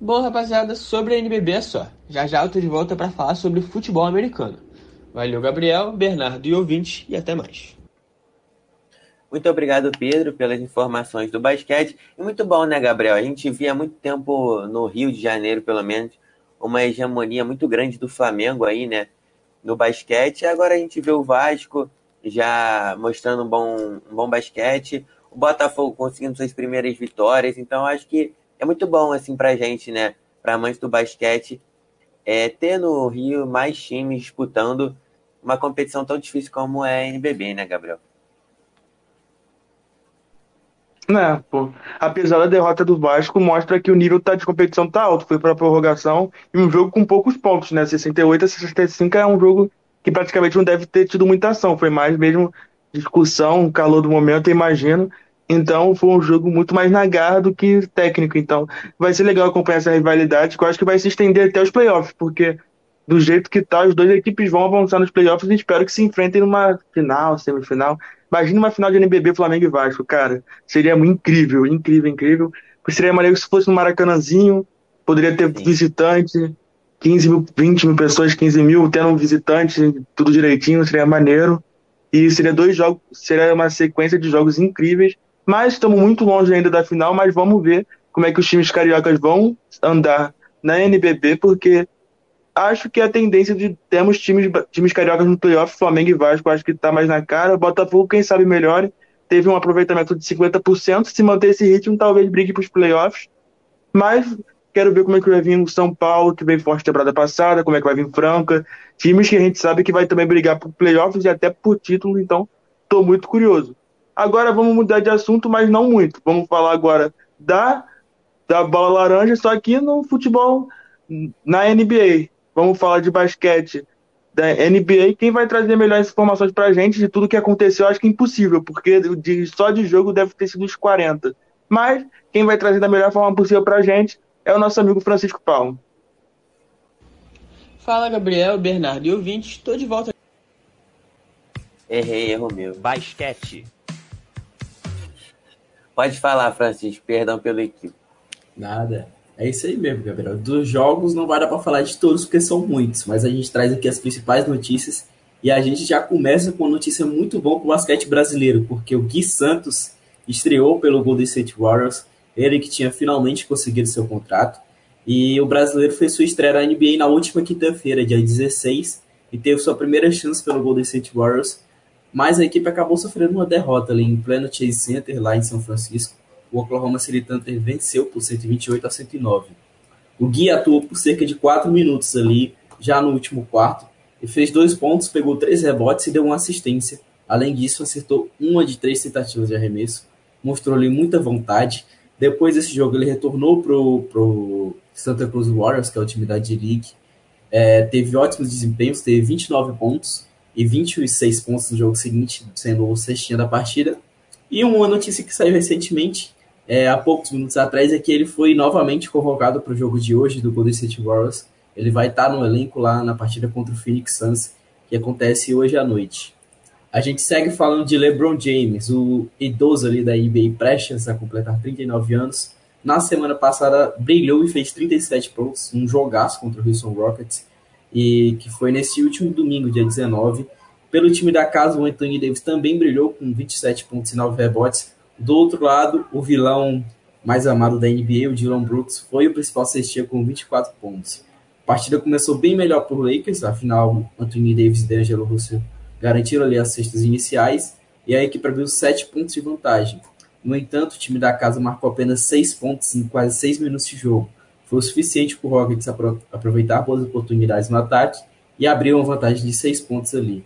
Bom, rapaziada, sobre a NBB é só. Já já eu tô de volta para falar sobre futebol americano. Valeu, Gabriel, Bernardo e ouvintes, e até mais. Muito obrigado, Pedro, pelas informações do basquete. E muito bom, né, Gabriel? A gente via muito tempo no Rio de Janeiro, pelo menos, uma hegemonia muito grande do Flamengo aí, né? no basquete. Agora a gente vê o Vasco já mostrando um bom, um bom basquete, o Botafogo conseguindo suas primeiras vitórias. Então acho que é muito bom assim para gente, né? Para amantes do basquete, é, ter no Rio mais times disputando uma competição tão difícil como é a NBB, né, Gabriel? Né, pô. Apesar da derrota do Vasco, mostra que o nível tá, de competição tá alto. Foi pra prorrogação e um jogo com poucos pontos, né? 68 a 65 é um jogo que praticamente não deve ter tido muita ação. Foi mais mesmo discussão, calor do momento, imagino. Então foi um jogo muito mais na garra do que técnico. Então vai ser legal acompanhar essa rivalidade, que eu acho que vai se estender até os playoffs, porque do jeito que tá, as duas equipes vão avançar nos playoffs e espero que se enfrentem numa final, semifinal. Imagina uma final de NBB Flamengo e Vasco, cara. Seria incrível, incrível, incrível. Seria maneiro se fosse no Maracanãzinho, poderia ter Sim. visitante, 15 mil, 20 mil pessoas, 15 mil, tendo um visitante, tudo direitinho, seria maneiro. E seria dois jogos, seria uma sequência de jogos incríveis. Mas estamos muito longe ainda da final, mas vamos ver como é que os times cariocas vão andar na NBB, porque acho que a tendência de termos times, times cariocas no playoff, Flamengo e Vasco, acho que tá mais na cara. Botafogo, quem sabe, melhore. Teve um aproveitamento de 50%. Se manter esse ritmo, talvez brigue para os playoffs. Mas quero ver como é que vai vir o São Paulo, que veio forte temporada passada, como é que vai vir Franca. Times que a gente sabe que vai também brigar por playoffs e até por título, então tô muito curioso. Agora vamos mudar de assunto, mas não muito. Vamos falar agora da, da bola laranja, só aqui no futebol na NBA. Vamos falar de basquete da NBA. Quem vai trazer melhores informações pra gente de tudo que aconteceu, acho que é impossível, porque de, só de jogo deve ter sido uns 40. Mas quem vai trazer da melhor forma possível pra gente é o nosso amigo Francisco Paulo. Fala, Gabriel, Bernardo e ouvintes. Estou de volta. Errei, erro meu. Basquete. Pode falar, Francisco. Perdão pelo equipe. Nada. É isso aí mesmo, Gabriel. Dos jogos não vai dar para falar de todos porque são muitos, mas a gente traz aqui as principais notícias e a gente já começa com uma notícia muito boa para o basquete brasileiro, porque o Gui Santos estreou pelo Golden State Warriors, ele que tinha finalmente conseguido seu contrato, e o brasileiro fez sua estreia na NBA na última quinta-feira, dia 16, e teve sua primeira chance pelo Golden State Warriors, mas a equipe acabou sofrendo uma derrota ali em pleno Chase Center, lá em São Francisco, o Oklahoma City Thunder venceu por 128 a 109. O Gui atuou por cerca de 4 minutos ali, já no último quarto, e fez dois pontos, pegou três rebotes e deu uma assistência. Além disso, acertou uma de três tentativas de arremesso, mostrou ali muita vontade. Depois desse jogo, ele retornou pro, pro Santa Cruz Warriors, que é o time da D-League. É, teve ótimos desempenhos, teve 29 pontos e 26 pontos no jogo seguinte, sendo o cestinha da partida. E uma notícia que saiu recentemente é, há poucos minutos atrás é que ele foi novamente convocado para o jogo de hoje do Golden State Warriors. Ele vai estar no elenco lá na partida contra o Phoenix Suns, que acontece hoje à noite. A gente segue falando de LeBron James, o idoso ali da NBA prestes a completar 39 anos. Na semana passada brilhou e fez 37 pontos, um jogaço contra o Houston Rockets, e que foi nesse último domingo, dia 19. Pelo time da casa, o Anthony Davis também brilhou com 27 pontos e 9 rebotes, do outro lado, o vilão mais amado da NBA, o Dylan Brooks, foi o principal cestinha com 24 pontos. A partida começou bem melhor para o Lakers, afinal, Anthony Davis e D'Angelo Russell garantiram ali as cestas iniciais e a equipe abriu 7 pontos de vantagem. No entanto, o time da casa marcou apenas 6 pontos em quase 6 minutos de jogo. Foi o suficiente para o Rockets aproveitar boas oportunidades no ataque e abrir uma vantagem de 6 pontos ali.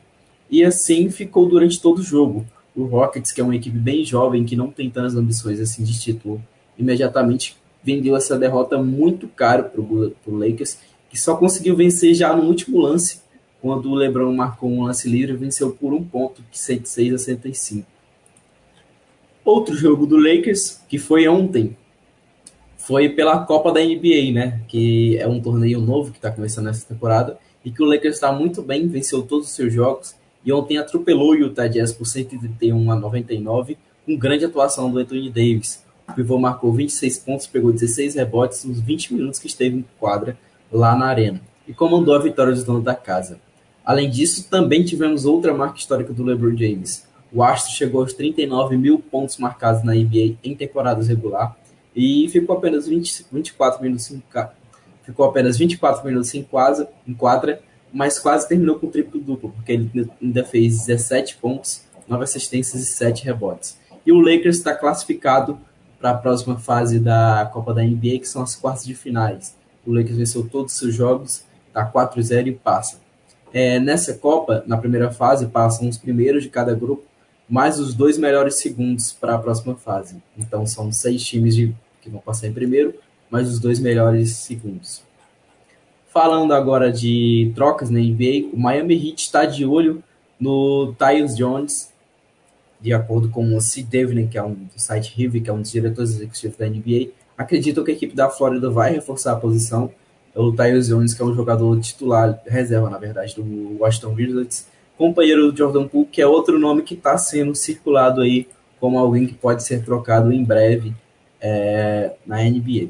E assim ficou durante todo o jogo o Rockets, que é uma equipe bem jovem, que não tem tantas ambições assim de título, imediatamente vendeu essa derrota muito caro para o Lakers, que só conseguiu vencer já no último lance, quando o LeBron marcou um lance livre e venceu por um ponto, 106 a 105. Outro jogo do Lakers, que foi ontem, foi pela Copa da NBA, né? Que é um torneio novo que está começando essa temporada e que o Lakers está muito bem, venceu todos os seus jogos e ontem atropelou o Utah Jazz por 131 a 99, com grande atuação do Anthony Davis. O pivô marcou 26 pontos, pegou 16 rebotes nos 20 minutos que esteve em quadra lá na arena e comandou a vitória dos donos da casa. Além disso, também tivemos outra marca histórica do LeBron James. O Astro chegou aos 39 mil pontos marcados na NBA em temporadas regular e ficou apenas 20, 24 minutos em, ficou apenas 24 minutos em quadra, em quadra mas quase terminou com triplo duplo, porque ele ainda fez 17 pontos, 9 assistências e 7 rebotes. E o Lakers está classificado para a próxima fase da Copa da NBA, que são as quartas de finais. O Lakers venceu todos os seus jogos, está 4-0 e passa. É, nessa Copa, na primeira fase, passam os primeiros de cada grupo, mais os dois melhores segundos para a próxima fase. Então são seis times de, que vão passar em primeiro, mais os dois melhores segundos. Falando agora de trocas na NBA, o Miami Heat está de olho no Tyus Jones, de acordo com o Sid Devlin, que é um do site Rive, que é um dos diretores executivos da NBA, acreditam que a equipe da Flórida vai reforçar a posição. O Tyus Jones, que é um jogador titular, reserva, na verdade, do Washington Wizards, companheiro do Jordan Poole, que é outro nome que está sendo circulado aí como alguém que pode ser trocado em breve é, na NBA.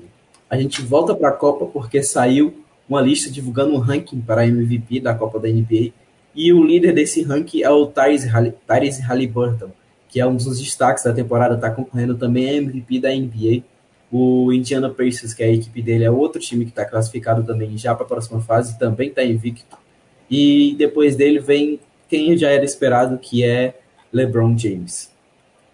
A gente volta para a Copa porque saiu uma lista divulgando um ranking para a MVP da Copa da NBA e o líder desse ranking é o Tyrese Halliburton, que é um dos destaques da temporada, está concorrendo também a MVP da NBA. O Indiana Pacers, que é a equipe dele, é outro time que está classificado também já para a próxima fase, também está invicto. E depois dele vem quem já era esperado, que é LeBron James.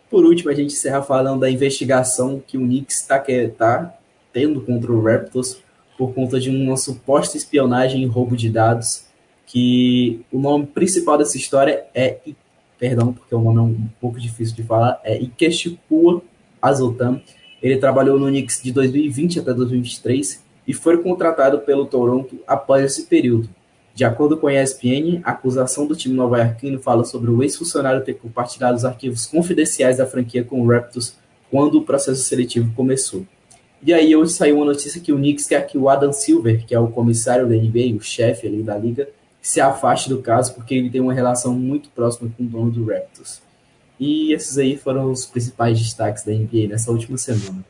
Por último, a gente encerra falando da investigação que o Knicks está tá tendo contra o Raptors por conta de uma suposta espionagem e roubo de dados, que o nome principal dessa história é, perdão, porque o nome é um pouco difícil de falar, é Ikechukwu Azotam. Ele trabalhou no Knicks de 2020 até 2023 e foi contratado pelo Toronto após esse período. De acordo com a ESPN, a acusação do time nova-iorquino fala sobre o ex-funcionário ter compartilhado os arquivos confidenciais da franquia com o Raptors quando o processo seletivo começou. E aí hoje saiu uma notícia que o Knicks quer que o Adam Silver, que é o comissário da NBA, o chefe ali da liga, se afaste do caso porque ele tem uma relação muito próxima com o dono do Raptors. E esses aí foram os principais destaques da NBA nessa última semana.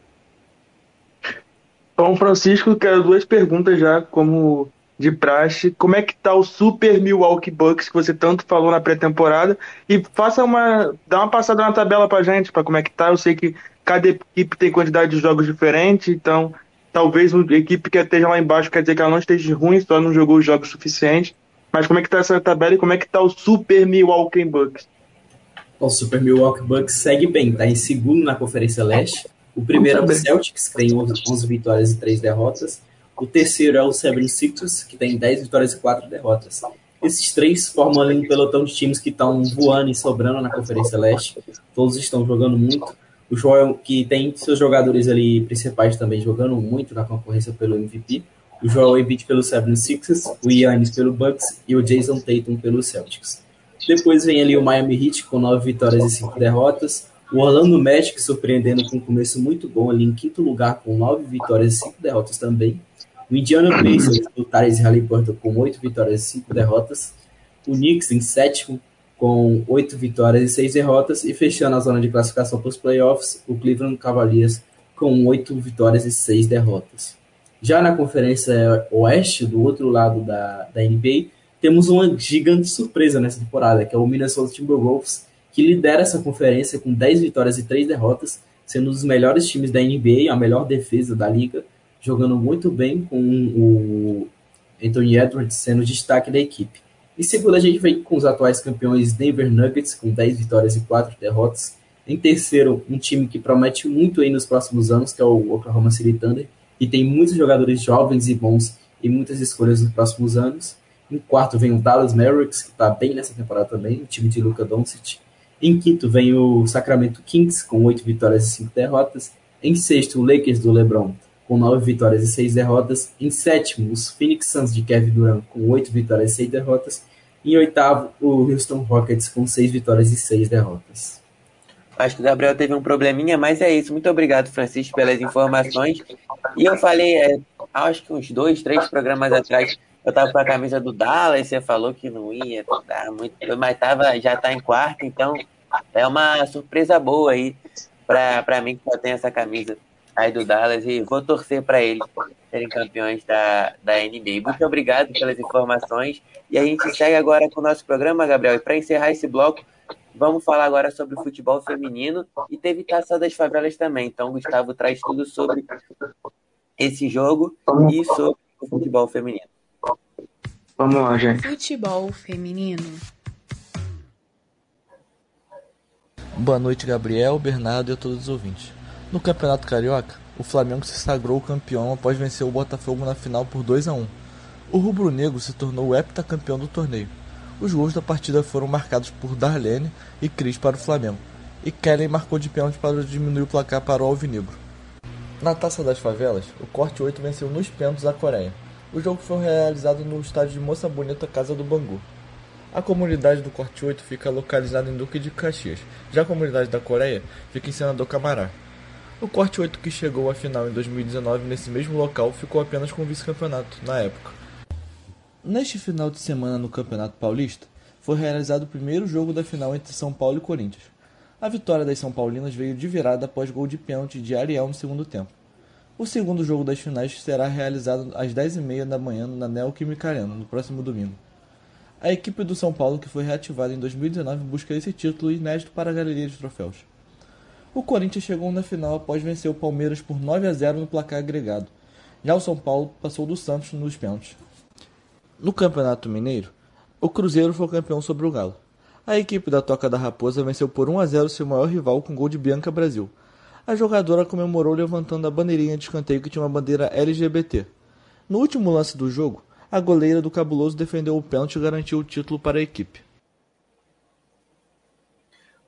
Bom, Francisco, quero duas perguntas já como de praxe, como é que tá o Super Milwaukee Bucks que você tanto falou na pré-temporada e faça uma dá uma passada na tabela pra gente, para como é que tá. Eu sei que cada equipe tem quantidade de jogos diferente, então talvez uma equipe que esteja lá embaixo quer dizer que ela não esteja ruim, só não jogou os jogos suficientes. Mas como é que tá essa tabela e como é que tá o Super Milwaukee Bucks? O Super Milwaukee Bucks segue bem, tá em segundo na Conferência Leste. O primeiro é o Celtics, que tem 11 vitórias e 3 derrotas. O terceiro é o Seven Sixers, que tem 10 vitórias e 4 derrotas. Esses três formam ali um pelotão de times que estão voando e sobrando na Conferência Leste. Todos estão jogando muito. O Joel, que tem seus jogadores ali principais também jogando muito na concorrência pelo MVP. O Joel Embiid pelo Seven Sixers, o Yannis pelo Bucks e o Jason Tatum pelo Celtics. Depois vem ali o Miami Heat com 9 vitórias e 5 derrotas. O Orlando Magic surpreendendo com um começo muito bom ali em quinto lugar com 9 vitórias e 5 derrotas também. O Indiana Pacers do Tyrese Halliburton com 8 vitórias e 5 derrotas. O Knicks em sétimo com 8 vitórias e 6 derrotas. E fechando a zona de classificação para os playoffs, o Cleveland Cavaliers com 8 vitórias e 6 derrotas. Já na Conferência Oeste, do outro lado da, da NBA, temos uma gigante surpresa nessa temporada, que é o Minnesota Timberwolves, que lidera essa conferência com 10 vitórias e 3 derrotas, sendo um dos melhores times da NBA, a melhor defesa da liga, jogando muito bem com o Anthony Edwards sendo destaque da equipe. Em segundo, a gente vem com os atuais campeões Denver Nuggets, com 10 vitórias e 4 derrotas. Em terceiro, um time que promete muito aí nos próximos anos, que é o Oklahoma City Thunder, e tem muitos jogadores jovens e bons e muitas escolhas nos próximos anos. Em quarto vem o Dallas Mavericks, que está bem nessa temporada também, o time de Luka Doncic. Em quinto vem o Sacramento Kings, com 8 vitórias e 5 derrotas. Em sexto, o Lakers do LeBron, com 9 vitórias e 6 derrotas. Em sétimo, os Phoenix Suns de Kevin Durant, com 8 vitórias e 6 derrotas. Em oitavo, o Houston Rockets, com 6 vitórias e 6 derrotas. Acho que o Gabriel teve um probleminha, mas é isso. Muito obrigado, Francisco, pelas informações. E eu falei, é, acho que uns dois, três programas atrás, eu tava com a camisa do Dallas, você falou que não ia dar muito, mas tava, já tá em quarto, então é uma surpresa boa aí para mim que só tem essa camisa aí do Dallas e vou torcer para eles serem campeões da, da NBA. Muito obrigado pelas informações e a gente segue agora com o nosso programa, Gabriel. E para encerrar esse bloco, vamos falar agora sobre o futebol feminino e teve Taça das Favelas também. Então, o Gustavo traz tudo sobre esse jogo e sobre o futebol feminino. Vamos lá, gente. Futebol feminino. Boa noite, Gabriel, Bernardo e a todos os ouvintes. No Campeonato Carioca, o Flamengo se sagrou campeão após vencer o Botafogo na final por 2 a 1. O rubro-negro se tornou o heptacampeão do torneio. Os gols da partida foram marcados por Darlene e Cris para o Flamengo, e Kellen marcou de pênalti para diminuir o placar para o Alvinegro. Na Taça das Favelas, o Corte 8 venceu nos pênaltis a Coreia. O jogo foi realizado no estádio de Moça Bonita, Casa do Bangu. A comunidade do Corte 8 fica localizada em Duque de Caxias, já a comunidade da Coreia fica em Senador Camará. O Corte 8 que chegou à final em 2019 nesse mesmo local ficou apenas com o vice-campeonato na época. Neste final de semana no Campeonato Paulista, foi realizado o primeiro jogo da final entre São Paulo e Corinthians. A vitória das São Paulinas veio de virada após gol de pênalti de Ariel no segundo tempo. O segundo jogo das finais será realizado às 10h30 da manhã na Neoquímica Arena, no próximo domingo. A equipe do São Paulo, que foi reativada em 2019, busca esse título inédito para a galeria de troféus. O Corinthians chegou na final após vencer o Palmeiras por 9 a 0 no placar agregado. Já o São Paulo passou do Santos nos pênaltis. No Campeonato Mineiro, o Cruzeiro foi campeão sobre o Galo. A equipe da Toca da Raposa venceu por 1 a 0 seu maior rival com gol de Bianca Brasil. A jogadora comemorou levantando a bandeirinha de escanteio que tinha uma bandeira LGBT. No último lance do jogo, a goleira do Cabuloso defendeu o pênalti e garantiu o título para a equipe.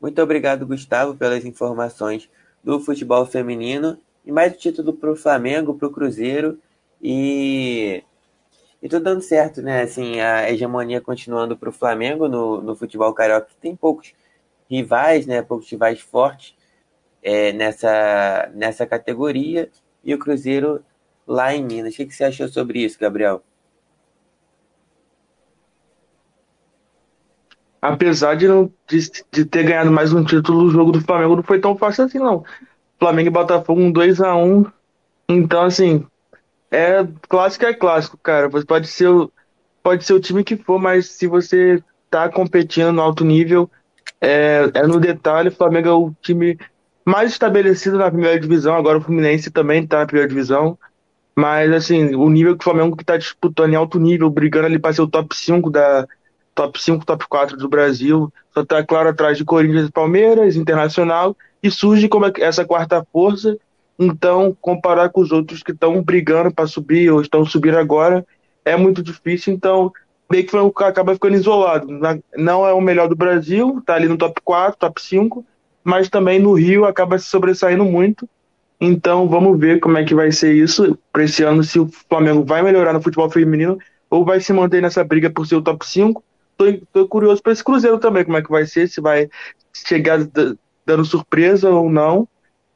Muito obrigado, Gustavo, pelas informações do futebol feminino e mais título para o Flamengo, para o Cruzeiro e e tudo dando certo, né? Assim, a hegemonia continuando para o Flamengo no, no futebol carioca, que tem poucos rivais, né? Poucos rivais fortes é, nessa, nessa categoria e o Cruzeiro lá em Minas. O que, que você achou sobre isso, Gabriel? Apesar de, não, de, de, ter ganhado mais um título, o jogo do Flamengo não foi tão fácil assim, não. Flamengo e Botafogo um 2x1. Então, assim, é clássico é clássico, cara. Você pode ser, o, pode ser o time que for, mas se você tá competindo no alto nível, é, é no detalhe. Flamengo é o time mais estabelecido na primeira divisão. Agora o Fluminense também tá na primeira divisão. Mas, assim, o nível que o Flamengo que tá disputando em alto nível, brigando ali para ser o top 5 da, top 5, top 4 do Brasil, só está claro atrás de Corinthians e Palmeiras, Internacional, e surge como essa quarta força. Então, comparar com os outros que estão brigando para subir ou estão subindo agora é muito difícil. Então, meio que acaba ficando isolado. Não é o melhor do Brasil, está ali no top 4, top 5, mas também no Rio acaba se sobressaindo muito. Então, vamos ver como é que vai ser isso para esse ano, se o Flamengo vai melhorar no futebol feminino ou vai se manter nessa briga por ser o top 5 tô, tô curioso para esse Cruzeiro também, como é que vai ser, se vai chegar dando surpresa ou não.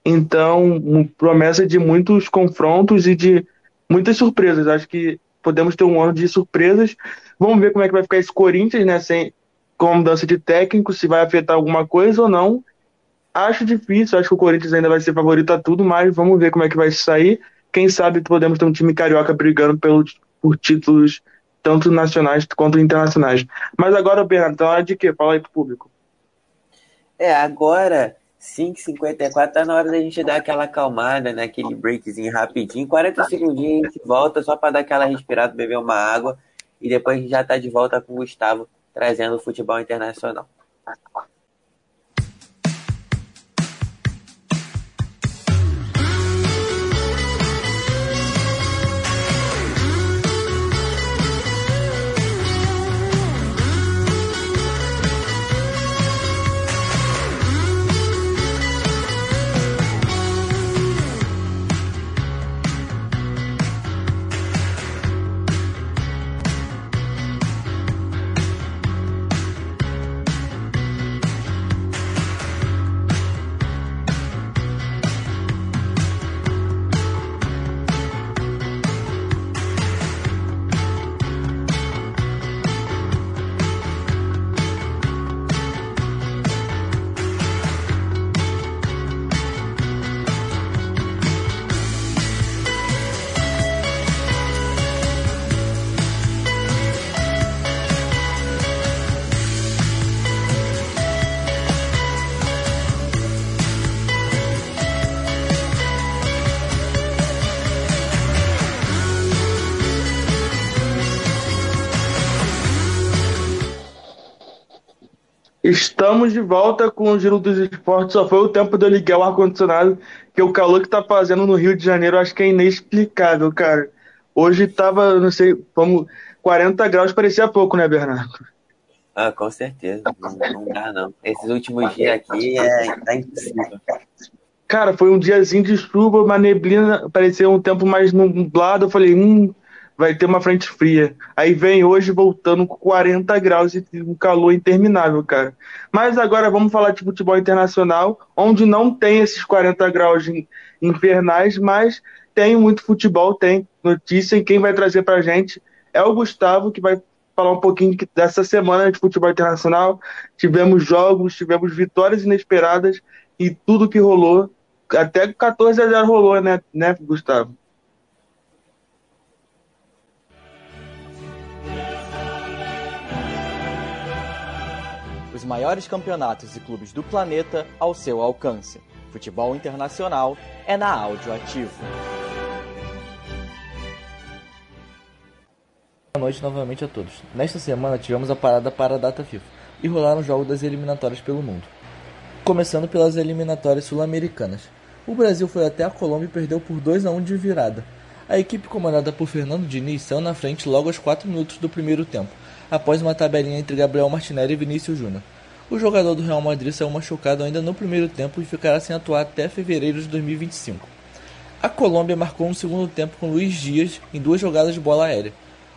Então, promessa de muitos confrontos e de muitas surpresas. Acho que podemos ter um ano de surpresas. Vamos ver como é que vai ficar esse Corinthians, né? Sem, com mudança de técnico, se vai afetar alguma coisa ou não. Acho difícil, acho que o Corinthians ainda vai ser favorito a tudo, mas vamos ver como é que vai sair. Quem sabe podemos ter um time carioca brigando pelo, por títulos tanto nacionais quanto internacionais. Mas agora, Bernardo, tá hora de quê? Fala aí pro público. É, agora, 5h54, tá na hora da gente dar aquela acalmada, né? Aquele breakzinho rapidinho. 40 segundinhos a gente volta só para dar aquela respirada, beber uma água. E depois a gente já tá de volta com o Gustavo trazendo o futebol internacional. Estamos de volta com o Giro dos Esportes. Só foi o tempo de eu ligar o ar-condicionado, que o calor que tá fazendo no Rio de Janeiro acho que é inexplicável, cara. Hoje tava, não sei, como 40 graus, parecia pouco, né, Bernardo? Ah, com certeza. Não, não dá, não. Esses últimos dias aqui é tá impossível. Cara, foi um diazinho de chuva, uma neblina, parecia um tempo mais nublado. Eu falei, hum, vai ter uma frente fria. Aí vem hoje voltando com 40 graus e um calor interminável, cara. Mas agora vamos falar de futebol internacional, onde não tem esses 40 graus infernais, mas tem muito futebol, tem notícia, e quem vai trazer pra gente é o Gustavo, que vai falar um pouquinho dessa semana de futebol internacional. Tivemos jogos, tivemos vitórias inesperadas e tudo que rolou. Até 14 a 0 rolou, né, né Gustavo? Maiores campeonatos e clubes do planeta ao seu alcance. Futebol internacional é na Áudio Ativo. Boa noite novamente a todos. Nesta semana tivemos a parada para a data FIFA e rolaram jogos das eliminatórias pelo mundo. Começando pelas eliminatórias sul-americanas. O Brasil foi até a Colômbia e perdeu por 2 a 1 de virada. A equipe comandada por Fernando Diniz saiu na frente logo aos 4 minutos do primeiro tempo, após uma tabelinha entre Gabriel Martinelli e Vinícius Júnior. O jogador do Real Madrid saiu machucado ainda no primeiro tempo e ficará sem atuar até fevereiro de 2025. A Colômbia marcou um segundo tempo com Luiz Dias em duas jogadas de bola aérea.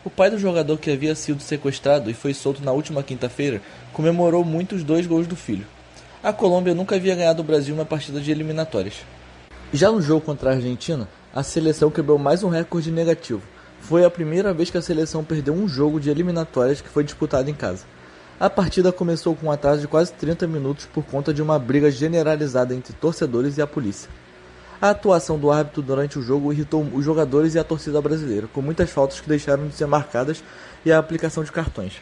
O pai do jogador que havia sido sequestrado e foi solto na última quinta-feira comemorou muito os dois gols do filho. A Colômbia nunca havia ganhado o Brasil na partida de eliminatórias. Já no jogo contra a Argentina, a seleção quebrou mais um recorde negativo. Foi a primeira vez que a seleção perdeu um jogo de eliminatórias que foi disputado em casa. A partida começou com um atraso de quase 30 minutos por conta de uma briga generalizada entre torcedores e a polícia. A atuação do árbitro durante o jogo irritou os jogadores e a torcida brasileira, com muitas faltas que deixaram de ser marcadas e a aplicação de cartões.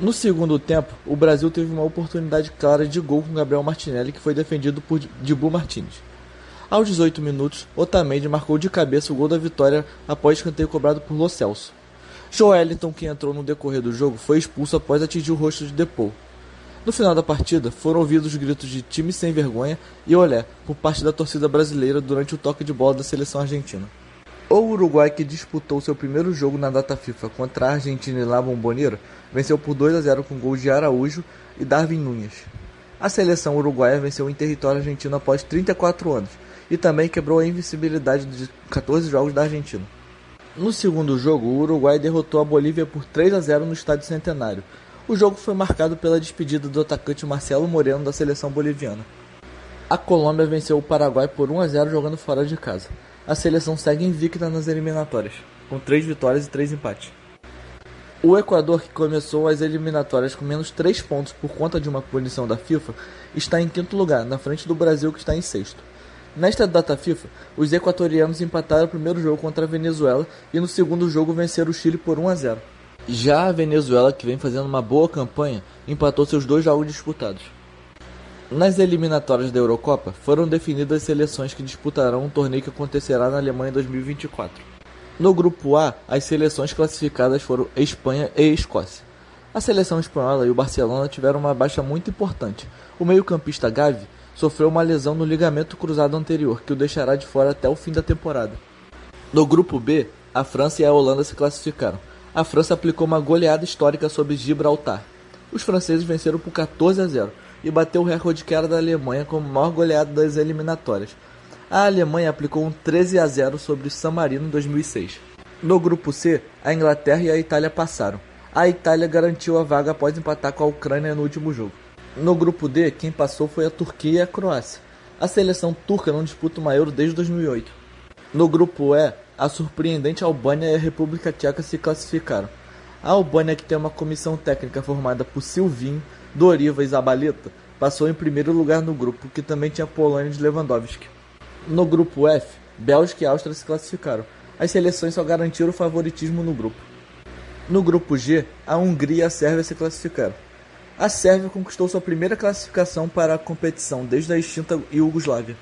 No segundo tempo, o Brasil teve uma oportunidade clara de gol com Gabriel Martinelli, que foi defendido por Dibu Martins. Aos 18 minutos, Otamendi marcou de cabeça o gol da vitória após escanteio cobrado por Lo Celso. Joelinton, que entrou no decorrer do jogo, foi expulso após atingir o rosto de Depou. No final da partida, foram ouvidos gritos de time sem vergonha e olé por parte da torcida brasileira durante o toque de bola da seleção argentina. O Uruguai, que disputou seu primeiro jogo na data FIFA contra a Argentina e La Bombonera, venceu por 2 a 0 com gols de Araújo e Darwin Nunes. A seleção uruguaia venceu em território argentino após 34 anos e também quebrou a invencibilidade de 14 jogos da Argentina. No segundo jogo, o Uruguai derrotou a Bolívia por 3 a 0 no Estádio Centenário, o jogo foi marcado pela despedida do atacante Marcelo Moreno da seleção boliviana. A Colômbia venceu o Paraguai por 1 a 0 jogando fora de casa. A seleção segue invicta nas eliminatórias, com 3 vitórias e 3 empates. O Equador, que começou as eliminatórias com menos 3 pontos por conta de uma punição da FIFA, está em quinto lugar, na frente do Brasil, que está em sexto. Nesta data FIFA, os equatorianos empataram o primeiro jogo contra a Venezuela e no segundo jogo venceram o Chile por 1 a 0. Já a Venezuela, que vem fazendo uma boa campanha, empatou seus dois jogos disputados. Nas eliminatórias da Eurocopa, foram definidas as seleções que disputarão um torneio que acontecerá na Alemanha em 2024. No grupo A, as seleções classificadas foram Espanha e Escócia. A seleção espanhola e o Barcelona tiveram uma baixa muito importante. O meio-campista Gavi sofreu uma lesão no ligamento cruzado anterior, que o deixará de fora até o fim da temporada. No grupo B, a França e a Holanda se classificaram a França aplicou uma goleada histórica sobre Gibraltar. Os franceses venceram por 14 a 0 e bateu o recorde que era da Alemanha como maior goleada das eliminatórias. A Alemanha aplicou um 13 a 0 sobre San Marino em 2006. No grupo C, a Inglaterra e a Itália passaram. A Itália garantiu a vaga após empatar com a Ucrânia no último jogo. No grupo D, quem passou foi a Turquia e a Croácia. A seleção turca não disputa uma Euro desde 2008. No grupo E, a surpreendente Albânia e a República Tcheca se classificaram. A Albânia, que tem uma comissão técnica formada por Silvinho, Doriva e Zabaleta, passou em primeiro lugar no grupo, que também tinha Polônia de Lewandowski. No grupo F, Bélgica e Áustria se classificaram. As seleções só garantiram o favoritismo no grupo. No grupo G, a Hungria e a Sérvia se classificaram. A Sérvia conquistou sua primeira classificação para a competição desde a extinta Iugoslávia.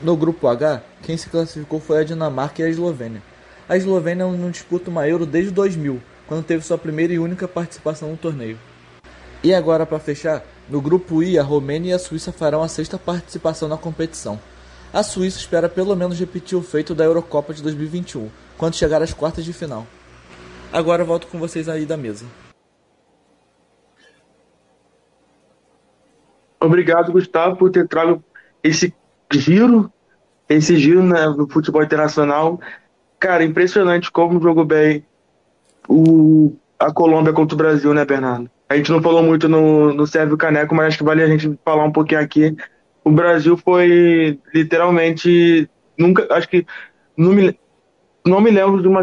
No grupo H, quem se classificou foi a Dinamarca e a Eslovênia. A Eslovênia não disputa uma Euro desde 2000, quando teve sua primeira e única participação no torneio. E agora, para fechar, no grupo I, a Romênia e a Suíça farão a sexta participação na competição. A Suíça espera pelo menos repetir o feito da Eurocopa de 2021, quando chegar às quartas de final. Agora volto com vocês aí da mesa. Obrigado, Gustavo, por ter trago esse giro, esse giro né, no futebol internacional. Cara, impressionante como jogou bem o, a Colômbia contra o Brasil, né, Bernardo? A gente não falou muito no, no Sérvio Caneco, mas acho que vale a gente falar um pouquinho aqui. O Brasil foi literalmente. Nunca. Acho que. Não me, não me lembro de uma.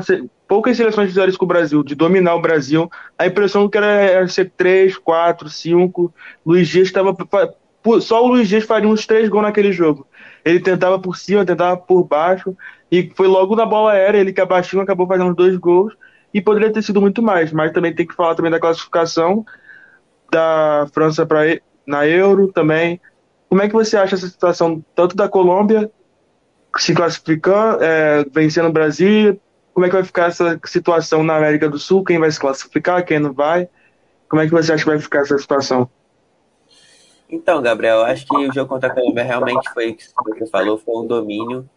Poucas seleções fizeram isso com o Brasil, de dominar o Brasil. A impressão que era, era ser 3, 4, 5. Luiz Dias estava. Só o Luiz Dias faria uns três gols naquele jogo. Ele tentava por cima, tentava por baixo. E foi logo na bola aérea, ele que abaixou, acabou fazendo dois gols e poderia ter sido muito mais, mas também tem que falar também da classificação da França para na Euro também. Como é que você acha essa situação tanto da Colômbia se classificando, é, vencendo o Brasil? Como é que vai ficar essa situação na América do Sul? Quem vai se classificar, quem não vai? Como é que você acha que vai ficar essa situação? Então, Gabriel, acho que o jogo contra a Colômbia realmente foi o que você falou, foi um domínio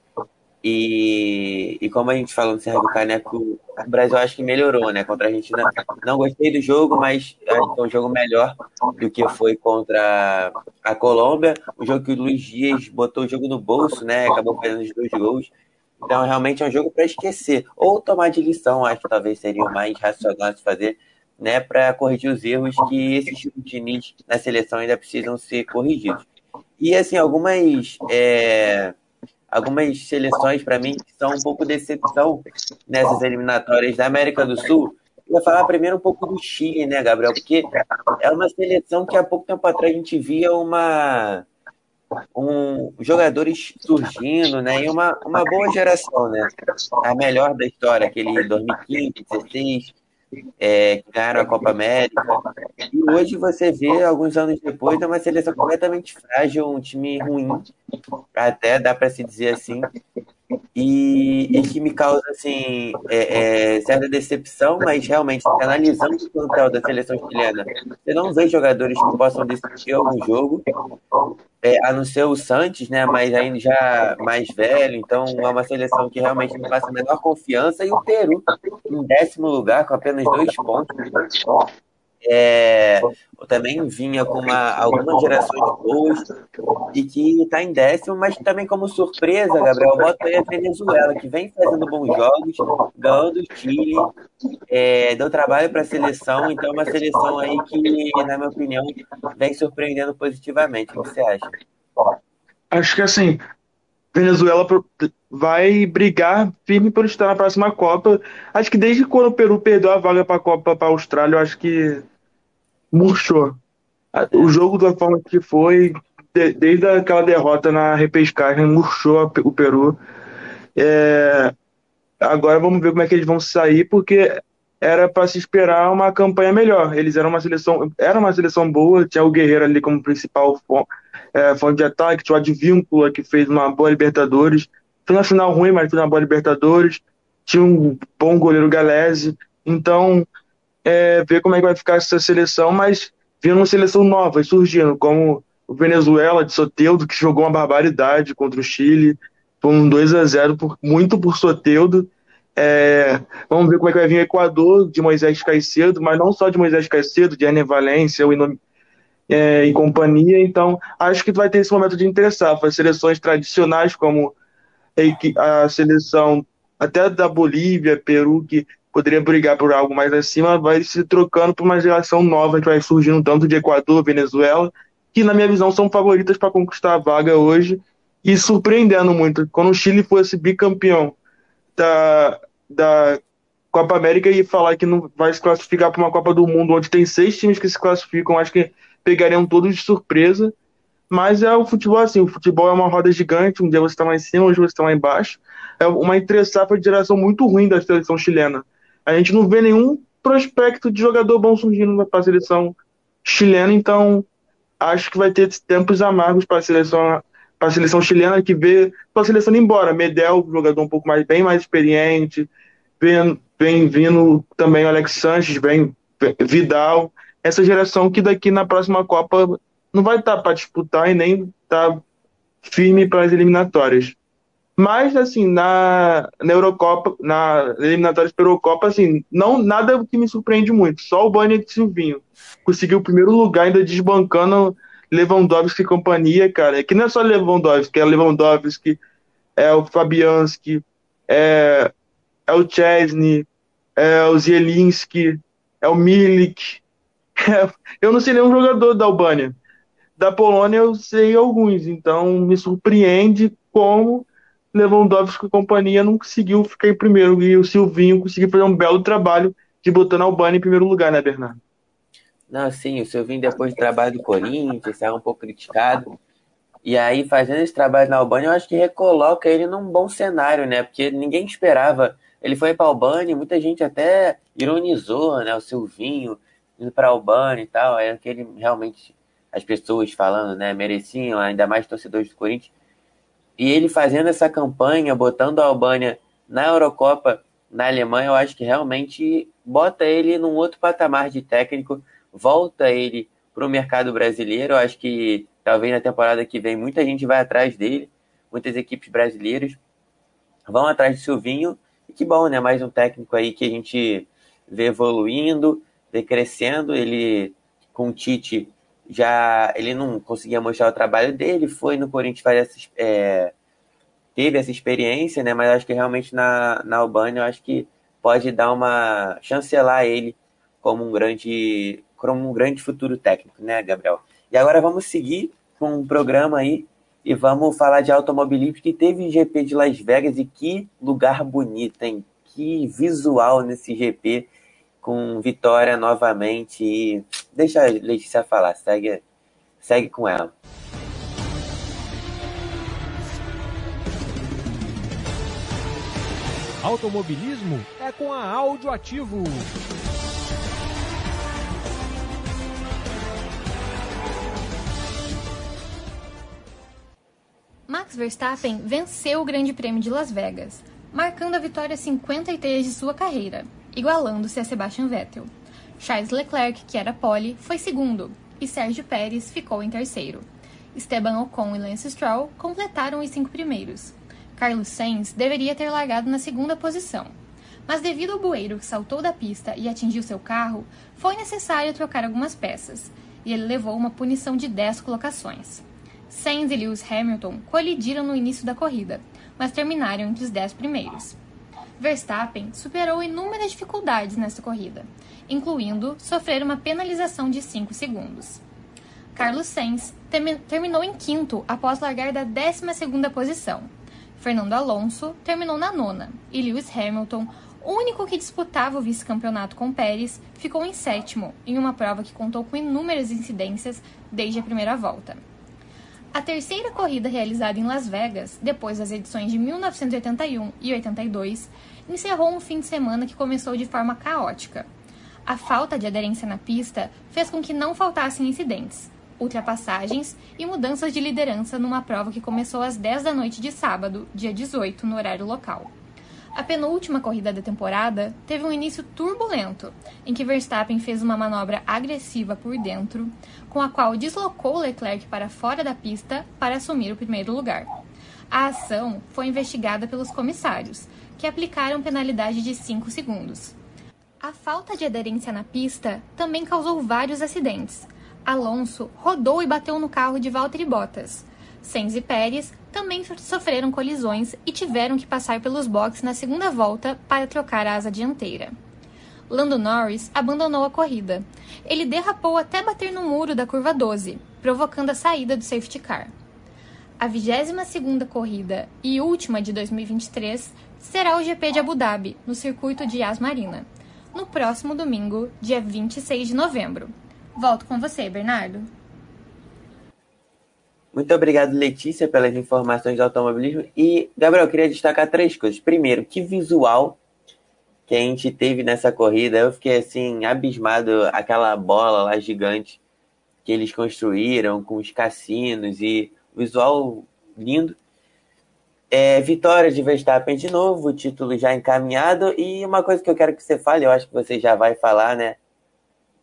e, e como a gente falou no Serra do Caneco, o Brasil acho que melhorou, né? Contra a Argentina. Não gostei do jogo, mas acho que é um jogo melhor do que foi contra a Colômbia. Um jogo que o Luiz Dias botou o jogo no bolso, né? Acabou fazendo os dois gols. Então, realmente é um jogo para esquecer. Ou tomar de lição, acho que talvez seria o mais racional de fazer, né? Para corrigir os erros que esses tipos de Diniz na seleção ainda precisam ser corrigidos. E, assim, algumas. É algumas seleções para mim são um pouco decepção nessas eliminatórias da América do Sul. Eu vou falar primeiro um pouco do Chile, né, Gabriel? Porque é uma seleção que há pouco tempo atrás a gente via uma um, jogadores surgindo, né? E uma, uma boa geração, né? A melhor da história, aquele 2015, 2016, é, que ganharam a Copa América. E hoje você vê, alguns anos depois, é uma seleção completamente frágil, um time ruim, até dá para se dizer assim. E, e que me causa assim, é, é, certa decepção, mas realmente, analisando o plantel da seleção chilena, você não vê jogadores que possam decidir algum jogo, é, a não ser o Santos, né? Mas ainda já mais velho, então é uma seleção que realmente me passa a menor confiança. E o Peru, em décimo lugar, com apenas dois pontos. É, também vinha com uma, algumas gerações boas e que está em décimo, mas também como surpresa, Gabriel, bota aí a Venezuela, que vem fazendo bons jogos, ganhando o Chile, é, deu trabalho para a seleção, então é uma seleção aí que, na minha opinião, vem surpreendendo positivamente. O que você acha? Acho que assim, Venezuela vai brigar firme por estar na próxima Copa. Acho que desde quando o Peru perdeu a vaga para a Copa para a Austrália, eu acho que murchou. O jogo da forma que foi, desde aquela derrota na repescagem, murchou o Peru. É, agora vamos ver como é que eles vão sair, porque era para se esperar uma campanha melhor. Eles eram uma seleção, era uma seleção boa, tinha o Guerreiro ali como principal é, fonte de ataque, tinha o Advíncula que fez uma boa Libertadores. Foi na final ruim, mas foi uma boa Libertadores. Tinha um bom goleiro Galese. Então, é, ver como é que vai ficar essa seleção, mas vindo uma seleção nova surgindo, como o Venezuela de Soteudo, que jogou uma barbaridade contra o Chile, foi um 2 a 0 por, muito por Soteudo. É, vamos ver como é que vai vir o Equador de Moisés Caicedo, mas não só de Moisés Caicedo, de Ené Valência, o Inom, é, e companhia. Então, acho que vai ter esse momento de interessar. As seleções tradicionais, como a seleção até da Bolívia, Peru, que poderia brigar por algo mais acima, vai se trocando por uma geração nova que vai surgindo tanto de Equador, Venezuela, que na minha visão são favoritas para conquistar a vaga hoje e surpreendendo muito. Quando o Chile fosse bicampeão da, da Copa América e falar que não vai se classificar para uma Copa do Mundo onde tem seis times que se classificam, acho que pegariam todos de surpresa. Mas é o futebol assim, o futebol é uma roda gigante, um dia você está lá em cima, hoje você está lá embaixo. É uma entre de geração muito ruim da seleção chilena. A gente não vê nenhum prospecto de jogador bom surgindo para a seleção chilena, então acho que vai ter tempos amargos para a seleção para a seleção chilena que vê a seleção embora. Medel, jogador um pouco mais bem mais experiente, vem, vem vindo também o Alex Sanches, vem Vidal, essa geração que daqui na próxima Copa não vai estar tá para disputar e nem tá firme para as eliminatórias. Mas, assim, na, na Eurocopa, na eliminatórias para Eurocopa, assim, não, nada que me surpreende muito. Só o Bani de Silvinho conseguiu o primeiro lugar, ainda desbancando Lewandowski e companhia, cara. É que não é só Lewandowski, é Lewandowski, é o Fabianski, é, é o Chesney, é o Zielinski, é o Milik. É, eu não sei nenhum jogador da Albânia. Da Polônia eu sei alguns, então me surpreende como Lewandowski e companhia não conseguiu ficar em primeiro e o Silvinho conseguiu fazer um belo trabalho de botar a Albânia em primeiro lugar, né, Bernardo? Não, sim, o Silvinho depois do trabalho do Corinthians, saiu um pouco criticado. E aí, fazendo esse trabalho na Albânia, eu acho que recoloca ele num bom cenário, né? Porque ninguém esperava. Ele foi para a Albânia, muita gente até ironizou, né? O Silvinho indo para a Albânia e tal. É que ele realmente, as pessoas falando, né? Mereciam, ainda mais torcedores do Corinthians. E ele fazendo essa campanha, botando a Albânia na Eurocopa, na Alemanha, eu acho que realmente bota ele num outro patamar de técnico volta ele para o mercado brasileiro. Eu acho que talvez na temporada que vem muita gente vai atrás dele, muitas equipes brasileiras vão atrás de Silvinho. E que bom, né? Mais um técnico aí que a gente vê evoluindo, vê crescendo. Ele com o Tite já ele não conseguia mostrar o trabalho dele, foi no Corinthians fazer essa, é, teve essa experiência, né? Mas acho que realmente na, na Albânia eu acho que pode dar uma chancelar ele como um grande como um grande futuro técnico, né, Gabriel? E agora vamos seguir com um programa aí e vamos falar de automobilismo que teve GP de Las Vegas e que lugar bonito, hein? Que visual nesse GP com vitória novamente e deixa a Letícia falar, segue, segue com ela. Automobilismo é com a Áudio Ativo. Max Verstappen venceu o Grande Prêmio de Las Vegas, marcando a vitória 53 de sua carreira, igualando-se a Sebastian Vettel. Charles Leclerc, que era pole, foi segundo, e Sérgio Pérez ficou em terceiro. Esteban Ocon e Lance Stroll completaram os cinco primeiros. Carlos Sainz deveria ter largado na segunda posição, mas devido ao bueiro que saltou da pista e atingiu seu carro, foi necessário trocar algumas peças, e ele levou uma punição de 10 colocações. Sainz e Lewis Hamilton colidiram no início da corrida, mas terminaram entre os dez primeiros. Verstappen superou inúmeras dificuldades nesta corrida, incluindo sofrer uma penalização de 5 segundos. Carlos Sainz terminou em quinto após largar da 12 posição. Fernando Alonso terminou na nona e Lewis Hamilton, único que disputava o vice-campeonato com Pérez, ficou em sétimo, em uma prova que contou com inúmeras incidências desde a primeira volta. A terceira corrida realizada em Las Vegas, depois das edições de 1981 e 82, encerrou um fim de semana que começou de forma caótica. A falta de aderência na pista fez com que não faltassem incidentes, ultrapassagens e mudanças de liderança numa prova que começou às 10 da noite de sábado, dia 18, no horário local. A penúltima corrida da temporada teve um início turbulento, em que Verstappen fez uma manobra agressiva por dentro, com a qual deslocou Leclerc para fora da pista para assumir o primeiro lugar. A ação foi investigada pelos comissários, que aplicaram penalidade de 5 segundos. A falta de aderência na pista também causou vários acidentes. Alonso rodou e bateu no carro de Valtteri Bottas. Sainz e Pérez também sofreram colisões e tiveram que passar pelos boxes na segunda volta para trocar a asa dianteira. Lando Norris abandonou a corrida. Ele derrapou até bater no muro da curva 12, provocando a saída do safety car. A 22ª corrida e última de 2023 será o GP de Abu Dhabi, no circuito de Yas Marina, no próximo domingo, dia 26 de novembro. Volto com você, Bernardo. Muito obrigado, Letícia, pelas informações do automobilismo. E, Gabriel, queria destacar três coisas. Primeiro, que visual que a gente teve nessa corrida. Eu fiquei, assim, abismado. Aquela bola lá gigante que eles construíram com os cassinos e visual lindo. É, vitória de Verstappen de novo, título já encaminhado. E uma coisa que eu quero que você fale, eu acho que você já vai falar, né?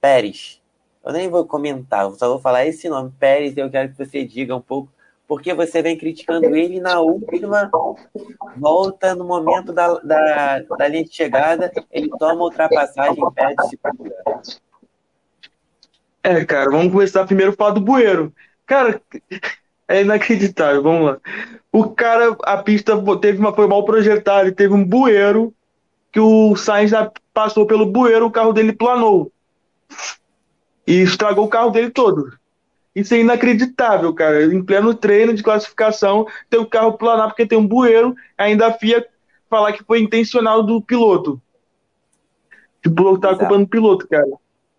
Pérez eu nem vou comentar, eu só vou falar esse nome, Pérez, e eu quero que você diga um pouco porque você vem criticando ele na última volta, no momento da, da, da linha de chegada, ele toma ultrapassagem e perde É, cara, vamos começar primeiro falar do Bueiro. Cara, é inacreditável, vamos lá. O cara, a pista teve uma, foi mal projetada, teve um bueiro que o Sainz passou pelo bueiro, o carro dele planou. E estragou o carro dele todo. Isso é inacreditável, cara. Em pleno treino de classificação, tem o carro planar porque tem um bueiro, ainda a FIA falar que foi intencional do piloto. O piloto tá culpando o piloto, cara.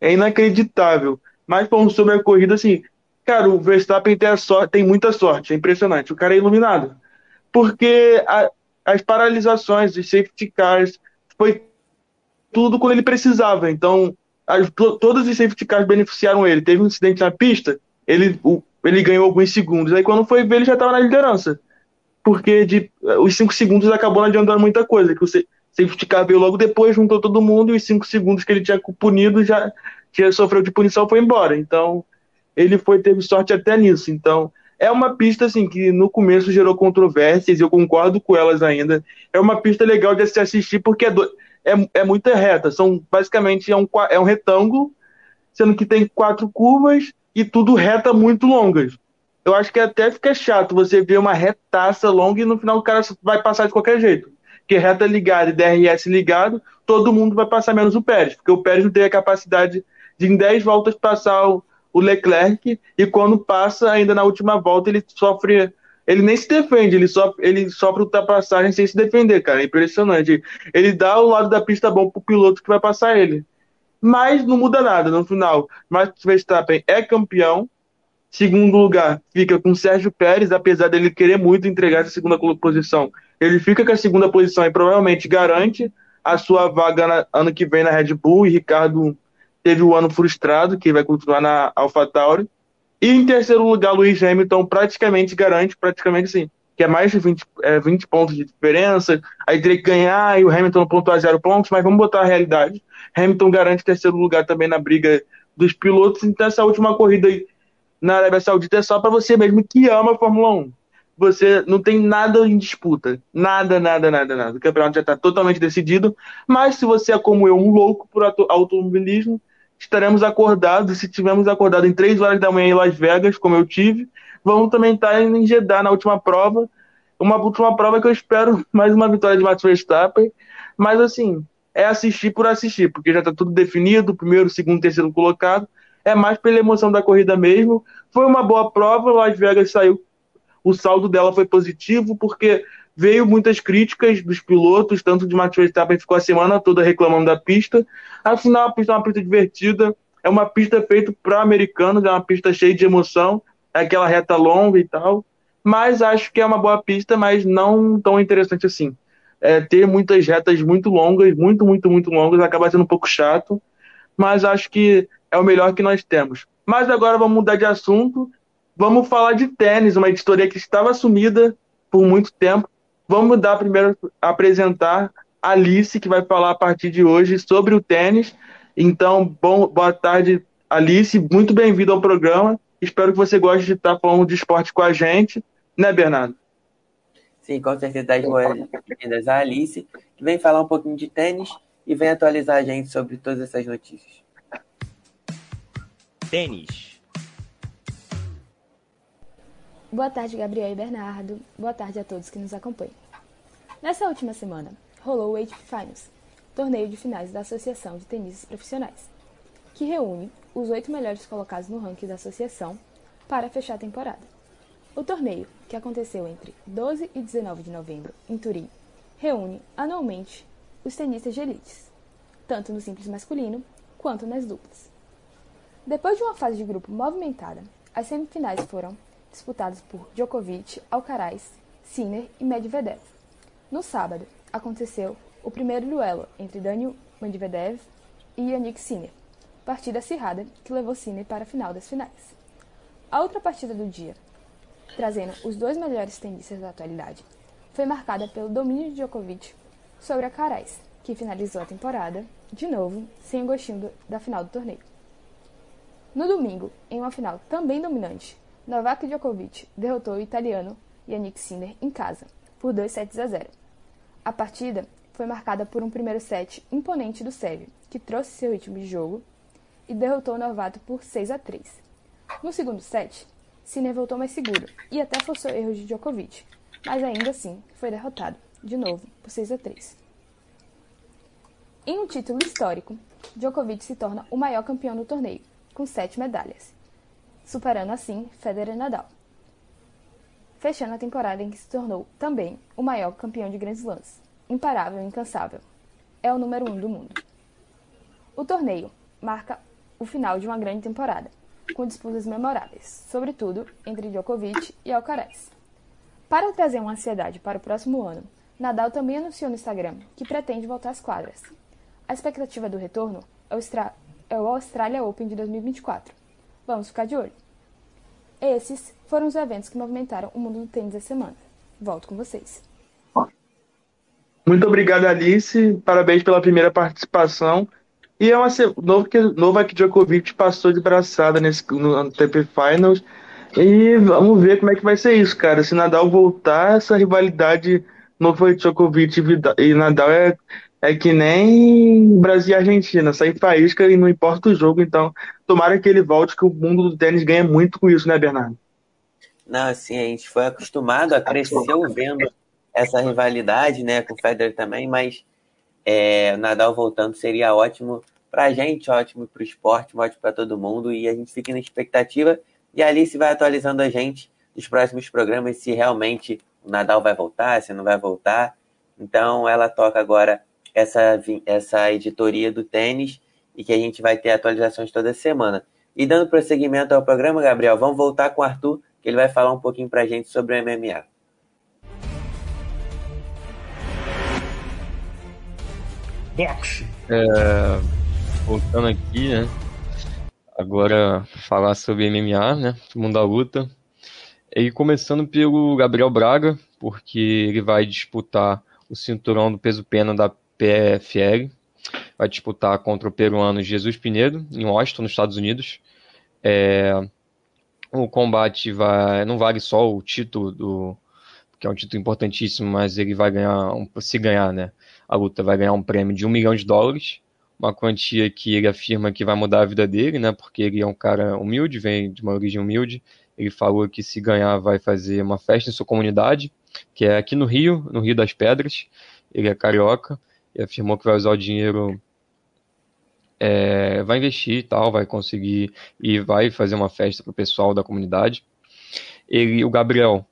É inacreditável. Mas falando sobre a corrida, assim, cara, o Verstappen tem, sorte, tem muita sorte, é impressionante. O cara é iluminado. Porque a, as paralisações de safety cars foi tudo quando ele precisava. Então, as, todos os safety cars beneficiaram ele. Teve um incidente na pista, ele, o, ele ganhou alguns segundos. Aí quando foi ver, ele já estava na liderança. Porque de, os cinco segundos acabou não adiantando muita coisa. Que o safety car veio logo depois, juntou todo mundo, e os cinco segundos que ele tinha punido já, já sofreu de punição foi embora. Então, ele foi teve sorte até nisso. Então, é uma pista assim que no começo gerou controvérsias, eu concordo com elas ainda. É uma pista legal de se assistir porque é, do, é, é muito reta. São basicamente é um, é um retângulo, sendo que tem quatro curvas e tudo reta muito longas. Eu acho que até fica chato você ver uma retaça longa e no final o cara vai passar de qualquer jeito. Porque reta ligada e DRS ligado, todo mundo vai passar menos o Pérez, porque o Pérez não tem a capacidade de em 10 voltas passar o, o Leclerc e quando passa ainda na última volta ele sofre ele nem se defende, ele só ele sofre ultrapassagem sem se defender, cara. É impressionante. Ele dá o lado da pista bom pro piloto que vai passar ele. Mas não muda nada no final. Max Verstappen é campeão. Segundo lugar, fica com Sérgio Pérez, apesar dele querer muito entregar essa segunda posição. Ele fica com a segunda posição e provavelmente garante a sua vaga na, ano que vem na Red Bull. E Ricardo teve o um ano frustrado, que vai continuar na AlphaTauri. E em terceiro lugar, Luiz Hamilton praticamente garante, praticamente sim, que é mais de 20, é, 20 pontos de diferença. Aí teria que ganhar e o Hamilton pontuar zero pontos, mas vamos botar a realidade. Hamilton garante terceiro lugar também na briga dos pilotos. Então, essa última corrida aí na Arábia Saudita é só para você mesmo que ama a Fórmula 1. Você não tem nada em disputa. Nada, nada, nada, nada. O campeonato já está totalmente decidido. Mas se você é como eu, um louco por automobilismo, estaremos acordados. Se tivermos acordado em 3 horas da manhã em Las Vegas, como eu tive, vamos também estar em Jeddah na última prova. Uma última prova que eu espero mais uma vitória de Max Verstappen. Mas assim, é assistir por assistir, porque já está tudo definido, primeiro, segundo, terceiro colocado. É mais pela emoção da corrida mesmo. Foi uma boa prova, Las Vegas saiu, o saldo dela foi positivo, porque veio muitas críticas dos pilotos, tanto de Max Verstappen ficou a semana toda reclamando da pista. Afinal, a pista é uma pista divertida, é uma pista feita para americanos, é uma pista cheia de emoção, é aquela reta longa e tal. Mas acho que é uma boa pista, mas não tão interessante assim é, ter muitas retas muito longas, muito, muito, muito longas, acaba sendo um pouco chato, mas acho que é o melhor que nós temos. Mas agora vamos mudar de assunto, vamos falar de tênis, uma editoria que estava sumida por muito tempo. Vamos dar primeiro apresentar a Alice, que vai falar a partir de hoje sobre o tênis. Então, bom, boa tarde, Alice, muito bem-vindo ao programa. Espero que você goste de estar falando de esporte com a gente, né, Bernardo? Sim, com certeza das boas-vindas a Alice, que vem falar um pouquinho de tênis e vem atualizar a gente sobre todas essas notícias. Tênis. Boa tarde, Gabriel e Bernardo. Boa tarde a todos que nos acompanham. Nessa última semana, rolou o ATP Finals, torneio de finais da Associação de Tenistas Profissionais, que reúne os oito melhores colocados no ranking da associação para fechar a temporada. O torneio, que aconteceu entre 12 e 19 de novembro em Turim, reúne anualmente os tenistas de elites, tanto no simples masculino quanto nas duplas. Depois de uma fase de grupo movimentada, as semifinais foram disputadas por Djokovic, Alcaraz, Sinner e Medvedev. No sábado, aconteceu o primeiro duelo entre Daniel Medvedev e Yannick Sinner, partida acirrada que levou Sinner para a final das finais. A outra partida do dia trazendo os dois melhores tenistas da atualidade, foi marcada pelo domínio de Djokovic sobre a Carais, que finalizou a temporada, de novo, sem o gostinho da final do torneio. No domingo, em uma final também dominante, Novak Djokovic derrotou o italiano Yannick Sinner em casa, por 2 sets a 0. A partida foi marcada por um primeiro set imponente do sérvio, que trouxe seu ritmo de jogo e derrotou o novato por 6 a 3. No segundo set, Sinner voltou mais seguro e até forçou erros de Djokovic, mas ainda assim foi derrotado, de novo, por 6 a 3. Em um título histórico, Djokovic se torna o maior campeão do torneio, com sete medalhas, superando assim Federer Nadal. Fechando a temporada em que se tornou também o maior campeão de Grand Slams, imparável e incansável. É o número um do mundo. O torneio marca o final de uma grande temporada, com disputas memoráveis, sobretudo entre Djokovic e Alcaraz. Para trazer uma ansiedade para o próximo ano, Nadal também anunciou no Instagram que pretende voltar às quadras. A expectativa do retorno é o, é o Australia Open de 2024. Vamos ficar de olho. Esses foram os eventos que movimentaram o mundo do tênis essa semana. Volto com vocês. Muito obrigado, Alice. Parabéns pela primeira participação. E é uma novo que Novak Djokovic passou de braçada nesse no ATP Finals. E vamos ver como é que vai ser isso, cara. Se Nadal voltar, essa rivalidade Novak Djokovic e Nadal é, é que nem Brasil e Argentina, sai faísca e não importa o jogo. Então, tomara que ele volte, que o mundo do tênis ganha muito com isso, né, Bernardo? Não, assim, a gente foi acostumado a crescer vendo essa rivalidade, né, com o Federer também, mas é, Nadal voltando seria ótimo para a gente, ótimo para o esporte, ótimo para todo mundo. E a gente fica na expectativa. E a Alice vai atualizando a gente nos próximos programas se realmente o Nadal vai voltar, se não vai voltar. Então ela toca agora essa, essa editoria do tênis e que a gente vai ter atualizações toda semana. E dando prosseguimento ao programa, Gabriel, vamos voltar com o Arthur, que ele vai falar um pouquinho para a gente sobre o MMA. Boxe. É, voltando aqui, né? Agora falar sobre MMA, né? Mundo da luta. E começando pelo Gabriel Braga, porque ele vai disputar o cinturão do peso pena da PFL. Vai disputar contra o peruano Jesus Pinedo, em Washington, nos Estados Unidos. É, o combate vai, não vale só o título do que é um título importantíssimo, mas ele vai ganhar, se ganhar, né? a luta vai ganhar um prêmio de um milhão de dólares, uma quantia que ele afirma que vai mudar a vida dele, né? Porque ele é um cara humilde, vem de uma origem humilde. Ele falou que se ganhar vai fazer uma festa em sua comunidade, que é aqui no Rio, no Rio das Pedras. Ele é carioca e afirmou que vai usar o dinheiro, é, vai investir e tal, vai conseguir e vai fazer uma festa para o pessoal da comunidade. Ele, o Gabriel,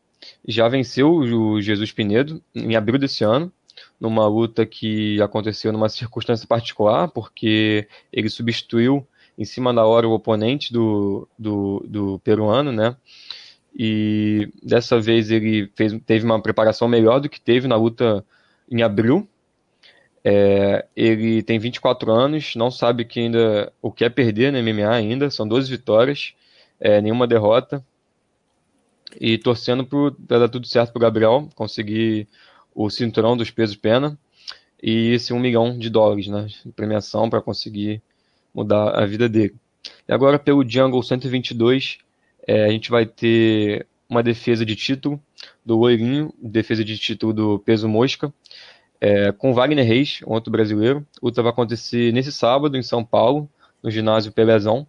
já venceu o Jesus Pinedo em abril desse ano numa luta que aconteceu numa circunstância particular, porque ele substituiu em cima da hora o oponente do, do, do peruano, né? E dessa vez ele fez, teve uma preparação melhor do que teve na luta em abril. É, ele tem 24 anos, não sabe que ainda o que é perder no MMA ainda, são 12 vitórias, é, nenhuma derrota. E torcendo para dar tudo certo para Gabriel, conseguir o cinturão dos pesos pena e esse um milhão de dólares, né, de premiação para conseguir mudar a vida dele. E agora pelo Jungle 122, é, a gente vai ter uma defesa de título do Loirinho, defesa de título do peso mosca, é, com Wagner Reis, outro brasileiro. O luta vai acontecer nesse sábado em São Paulo, no ginásio Pelezão.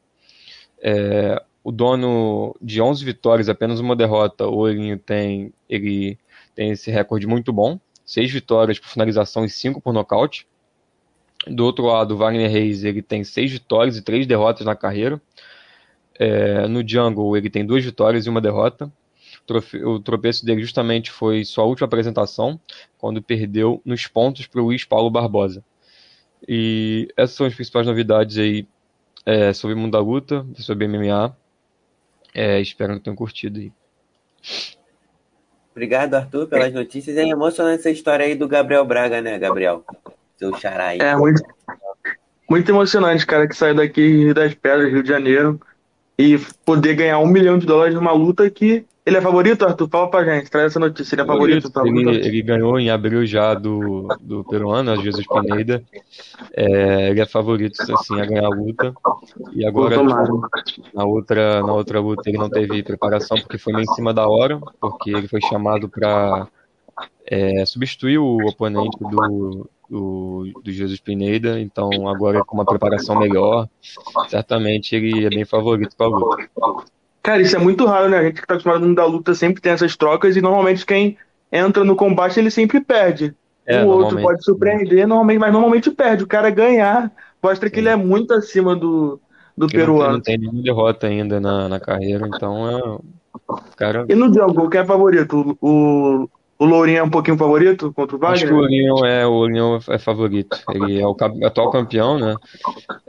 É, o dono de 11 vitórias, apenas uma derrota, o Loirinho tem, ele tem esse recorde muito bom, seis vitórias por finalização e cinco por nocaute. Do outro lado, o Wagner Reis ele tem seis vitórias e três derrotas na carreira. É, no Jungle ele tem duas vitórias e uma derrota. O tropeço dele justamente foi sua última apresentação, quando perdeu nos pontos para o Luiz Paulo Barbosa. E essas são as principais novidades aí é, sobre o mundo da luta, sobre MMA. É, espero que tenham curtido aí. Obrigado, Arthur, pelas notícias. É emocionante essa história aí do Gabriel Braga, né, Gabriel? Seu xará aí. É, muito, muito emocionante, cara, que saiu daqui Rio das Pedras, Rio de Janeiro, e poder ganhar um milhão de dólares numa luta que ele é favorito, Arthur? Fala pra gente, traz essa notícia. Ele é favorito? Tá ele, ele, ganhou em abril já do, do peruano, Jesus Pineda. É, ele é favorito, assim, a ganhar a luta. E agora, na outra, na outra luta, ele não teve preparação porque foi meio em cima da hora, porque ele foi chamado para é, substituir o oponente do, do, do Jesus Pineda. Então, agora com uma preparação melhor, certamente ele é bem favorito para a luta. Cara, isso é muito raro, né? A gente que tá acostumado no mundo da luta sempre tem essas trocas e normalmente quem entra no combate ele sempre perde. É, o outro pode surpreender, normalmente, mas normalmente perde. O cara ganhar mostra que Sim. ele é muito acima do, do Ele não tem, peruano. não tem nenhuma derrota ainda na, na carreira, então é. Cara. E no Jungle, quem é favorito? O, o Lourinho é um pouquinho favorito contra o Acho que o Wagner? Orion é, o Orion é favorito. Ele é o atual campeão, né?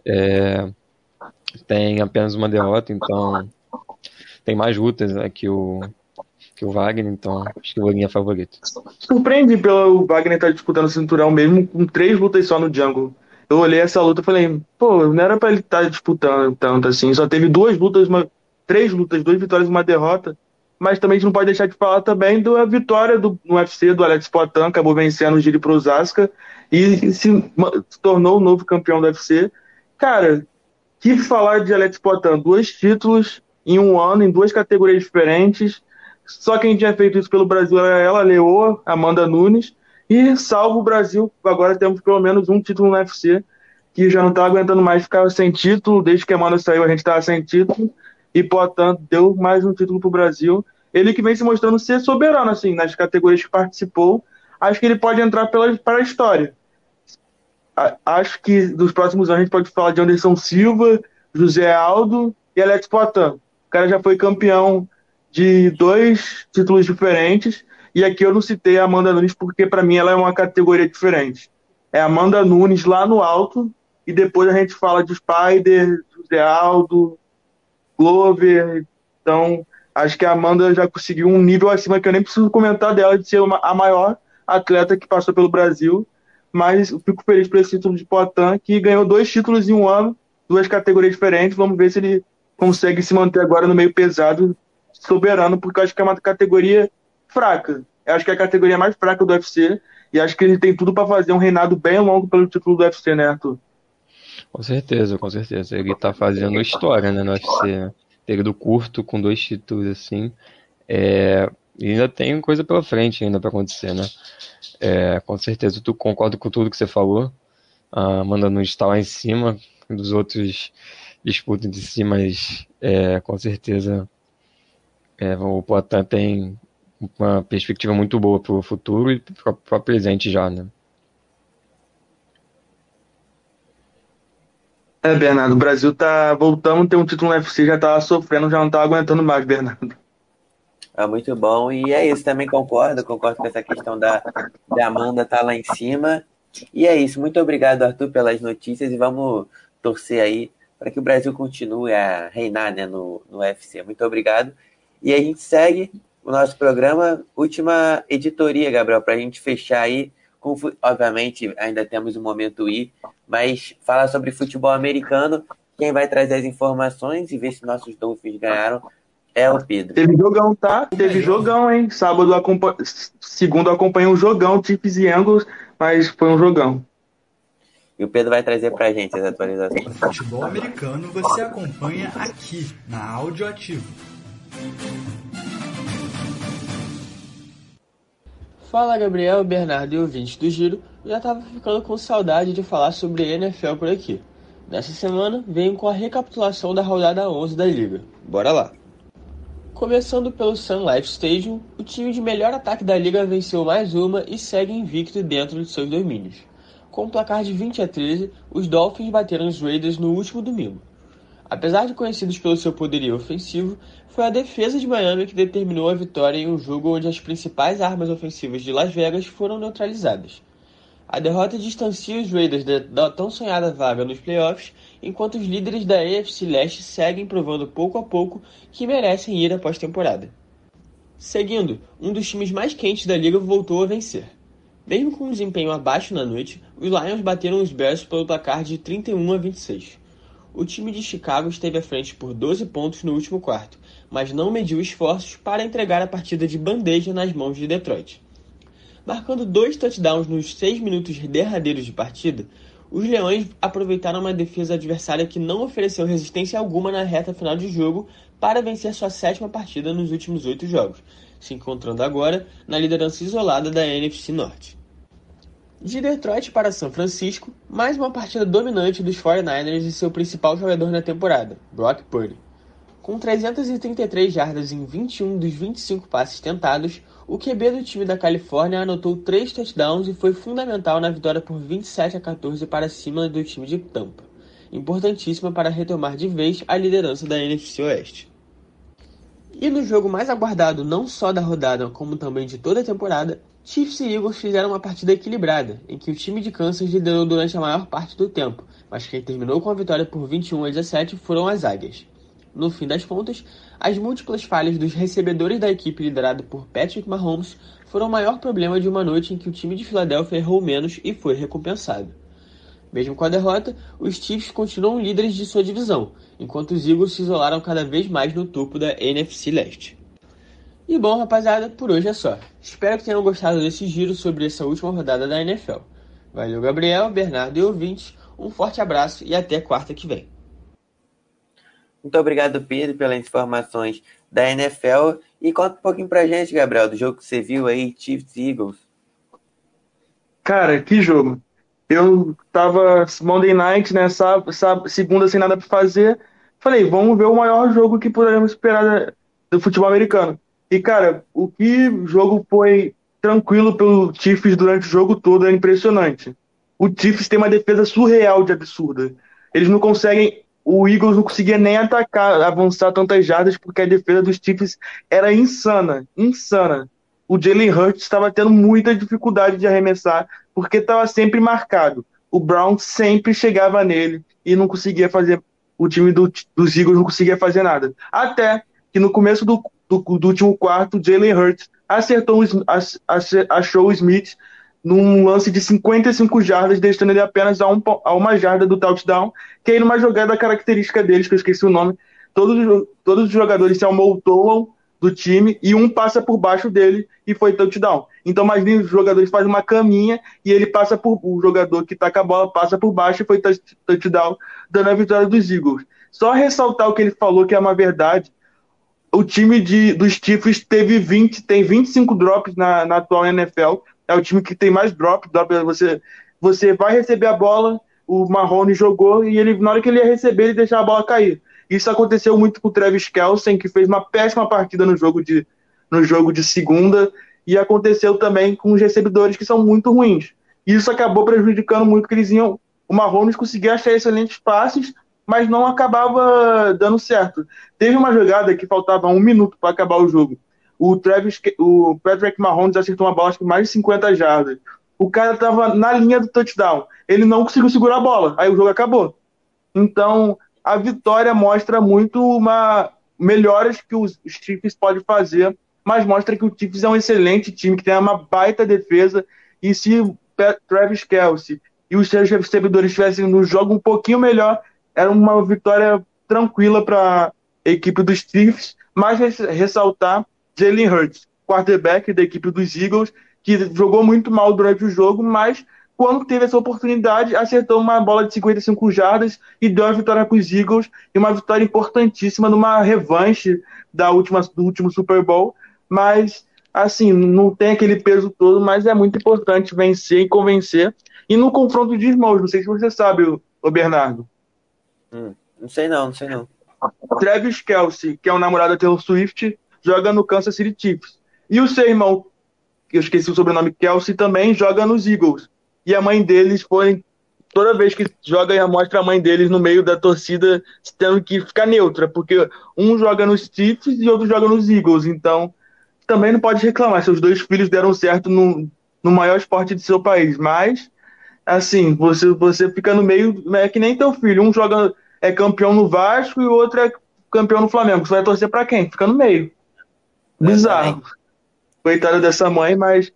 É, tem apenas uma derrota, então tem mais lutas né, que o, que o Wagner, então acho que o Orion é favorito. Surpreende pelo Wagner estar disputando o cinturão mesmo com três lutas só no Jungle. Eu olhei essa luta e falei, pô, não era pra ele estar disputando tanto assim. Só teve duas lutas, uma, três lutas, duas vitórias e uma derrota. Mas também a gente não pode deixar de falar também da vitória do, no UFC do Alex Poitin, acabou vencendo o Giri Prozaska e se, se tornou o novo campeão do UFC. Cara, que falar de Alex Poitin? Dois títulos em um ano, em duas categorias diferentes. Só quem tinha feito isso pelo Brasil era ela, Leoa, Amanda Nunes. E salvo o Brasil, agora temos pelo menos um título no UFC, que já não tá aguentando mais ficar sem título. Desde que a Amanda saiu, a gente tava sem título. E Poitin deu mais um título pro Brasil. Ele que vem se mostrando ser soberano, assim, nas categorias que participou. Acho que ele pode entrar para a história. Acho que dos próximos anos a gente pode falar de Anderson Silva, José Aldo e Alex Poitin. Cara já foi campeão de dois títulos diferentes. E aqui eu não citei a Amanda Nunes porque para mim ela é uma categoria diferente. É a Amanda Nunes lá no alto e depois a gente fala de Spider, José Aldo, Glover. Então, acho que a Amanda já conseguiu um nível acima que eu nem preciso comentar dela de ser uma- a maior atleta que passou pelo Brasil. Mas eu fico feliz por esse título de Poitin, que ganhou dois títulos em um ano, duas categorias diferentes. Vamos ver se ele consegue se manter agora no meio pesado, soberano, porque eu acho que é uma categoria fraca. Eu acho que é a categoria mais fraca do UFC. E acho que ele tem tudo para fazer um reinado bem longo pelo título do UFC, né, Arthur? Com certeza, com certeza. Ele tá fazendo história, né, no UFC, né? Período curto, com dois títulos, assim. É, e ainda tem coisa pela frente ainda pra acontecer, né? É, com certeza, tu concordo com tudo que você falou. A Amanda Nunes está lá em cima, dos outros disputam de si, mas é, com certeza é, o Poitin tem uma perspectiva muito boa pro futuro e pro, pro presente já, né? É, Bernardo, o Brasil tá voltando a ter um título no UFC, já tava sofrendo, já não tava aguentando mais, Bernardo. É muito bom. E é isso, também concordo. Concordo com essa questão da, da Amanda estar lá em cima. E é isso. Muito obrigado, Arthur, pelas notícias. E vamos torcer aí para que o Brasil continue a reinar né, no, no UFC. Muito obrigado. E a gente segue o nosso programa. Última editoria, Gabriel, para a gente fechar aí. Com, obviamente, ainda temos o momento I, mas falar sobre futebol americano. Quem vai trazer as informações e ver se nossos Dolphins ganharam é o Pedro. Teve jogão, tá? Teve jogão, hein? Sábado, segundo, acompanhei um jogão, Chiefs e Angles, mas foi um jogão. E o Pedro vai trazer pra gente as atualizações. Futebol americano você acompanha aqui na Áudio Ativo. Fala Gabriel, Bernardo e ouvintes do Giro. Já tava ficando com saudade de falar sobre NFL por aqui. Nessa semana venho com a recapitulação da rodada 11 da liga. Bora lá! Começando pelo Sun Life Stadium, o time de melhor ataque da liga venceu mais uma e segue invicto dentro de seus domínios. Com um placar de 20 a 13, os Dolphins bateram os Raiders no último domingo. Apesar de conhecidos pelo seu poderio ofensivo, foi a defesa de Miami que determinou a vitória em um jogo onde as principais armas ofensivas de Las Vegas foram neutralizadas. A derrota distancia os Raiders da tão sonhada vaga nos playoffs, enquanto os líderes da AFC Leste seguem provando pouco a pouco que merecem ir à pós-temporada. Seguindo, um dos times mais quentes da liga voltou a vencer. Mesmo com um desempenho abaixo na noite, os Lions bateram os Bears pelo placar de 31 a 26. O time de Chicago esteve à frente por 12 pontos no último quarto, mas não mediu esforços para entregar a partida de bandeja nas mãos de Detroit. Marcando dois touchdowns nos seis minutos derradeiros de partida, os Leões aproveitaram uma defesa adversária que não ofereceu resistência alguma na reta final de jogo para vencer sua sétima partida nos últimos oito jogos, se encontrando agora na liderança isolada da NFC Norte. De Detroit para São Francisco, mais uma partida dominante dos 49ers e seu principal jogador na temporada, Brock Purdy. Com 333 jardas em 21 dos 25 passes tentados, o QB do time da Califórnia anotou 3 touchdowns e foi fundamental na vitória por 27 a 14 para cima do time de Tampa, importantíssima para retomar de vez a liderança da NFC Oeste. E no jogo mais aguardado não só da rodada, como também de toda a temporada, Chiefs e Eagles fizeram uma partida equilibrada, em que o time de Kansas liderou durante a maior parte do tempo, mas quem terminou com a vitória por 21 a 17 foram as Águias. No fim das contas, as múltiplas falhas dos recebedores da equipe liderada por Patrick Mahomes foram o maior problema de uma noite em que o time de Filadélfia errou menos e foi recompensado. Mesmo com a derrota, os Chiefs continuam líderes de sua divisão, enquanto os Eagles se isolaram cada vez mais no topo da NFC Leste. E bom, rapaziada, por hoje é só. Espero que tenham gostado desse giro sobre essa última rodada da NFL. Valeu, Gabriel, Bernardo e ouvintes. Um forte abraço e até quarta que vem. Muito obrigado, Pedro, pelas informações da NFL. E conta um pouquinho pra gente, Gabriel, do jogo que você viu aí, Chiefs e Eagles. Cara, que jogo. Eu tava Monday Night, né, sábado, sábado, segunda sem nada pra fazer. Falei, vamos ver o maior jogo que poderíamos esperar do futebol americano. E, cara, o que jogo foi tranquilo pelo Chiefs durante o jogo todo é impressionante. O Chiefs tem uma defesa surreal de absurda. Eles não conseguem o Eagles não conseguia nem atacar, avançar tantas jardas, porque a defesa dos Chiefs era insana, insana. O Jalen Hurts estava tendo muita dificuldade de arremessar, porque estava sempre marcado. O Brown sempre chegava nele e não conseguia fazer. O time do, dos Eagles não conseguia fazer nada. Até que no começo do, do, do último quarto, Jalen Hurts acertou, achou o Smith num lance de 55 jardas, deixando ele apenas a, um, a uma jarda do touchdown, que aí numa jogada característica deles, que eu esqueci o nome, todos, todos os jogadores se amontoam do time e um passa por baixo dele e foi touchdown. Então, imagine os jogadores fazem uma caminha e ele passa por. O jogador que tá com a bola passa por baixo e foi touchdown, dando a vitória dos Eagles. Só ressaltar o que ele falou, que é uma verdade. O time de, dos Chiefs teve 20, tem 25 drops na, na atual NFL, é o time que tem mais drop. drop você, você vai receber a bola, o Marrone jogou e ele, na hora que ele ia receber, ele deixava a bola cair. Isso aconteceu muito com o Travis Kelsen, que fez uma péssima partida no jogo de, no jogo de segunda, e aconteceu também com os recebedores que são muito ruins. Isso acabou prejudicando muito que eles iam. O Marrone conseguia achar excelentes passes, mas não acabava dando certo. Teve uma jogada que faltava um minuto para acabar o jogo. O Travis, o Patrick Mahomes acertou uma bola de mais de 50 jardas. O cara estava na linha do touchdown. Ele não conseguiu segurar a bola. Aí o jogo acabou. Então, a vitória mostra muito uma melhoras que os Chiefs podem fazer, mas mostra que o Chiefs é um excelente time, que tem uma baita defesa. E se Travis Kelsey e os seus recebedores estivessem no jogo um pouquinho melhor, era uma vitória tranquila para a equipe dos Chiefs. Mas ressaltar Jalen Hurts, quarterback da equipe dos Eagles, que jogou muito mal durante o jogo, mas quando teve essa oportunidade, acertou uma bola de 55 jardas e deu a vitória para os Eagles, e uma vitória importantíssima numa revanche da última, do último Super Bowl. Mas, assim, não tem aquele peso todo, mas é muito importante vencer e convencer. E no confronto de irmãos, não sei se você sabe, o Bernardo. Hum, não sei não, não sei não. Travis Kelsey, que é o namorado da Taylor Swift, joga no Kansas City Chiefs. E o seu irmão, eu esqueci o sobrenome, Kelsey, também joga nos Eagles. E a mãe deles foi. Toda vez que joga, mostra a mãe deles no meio da torcida tendo que ficar neutra, porque um joga nos Chiefs e outro joga nos Eagles. Então, também não pode reclamar. Seus dois filhos deram certo no, no maior esporte de seu país. Mas, assim, você, você fica no meio. É que nem teu filho. Um joga é campeão no Vasco e o outro é campeão no Flamengo. Você vai torcer para quem? Fica no meio. Bizarro. Coitada dessa mãe, mas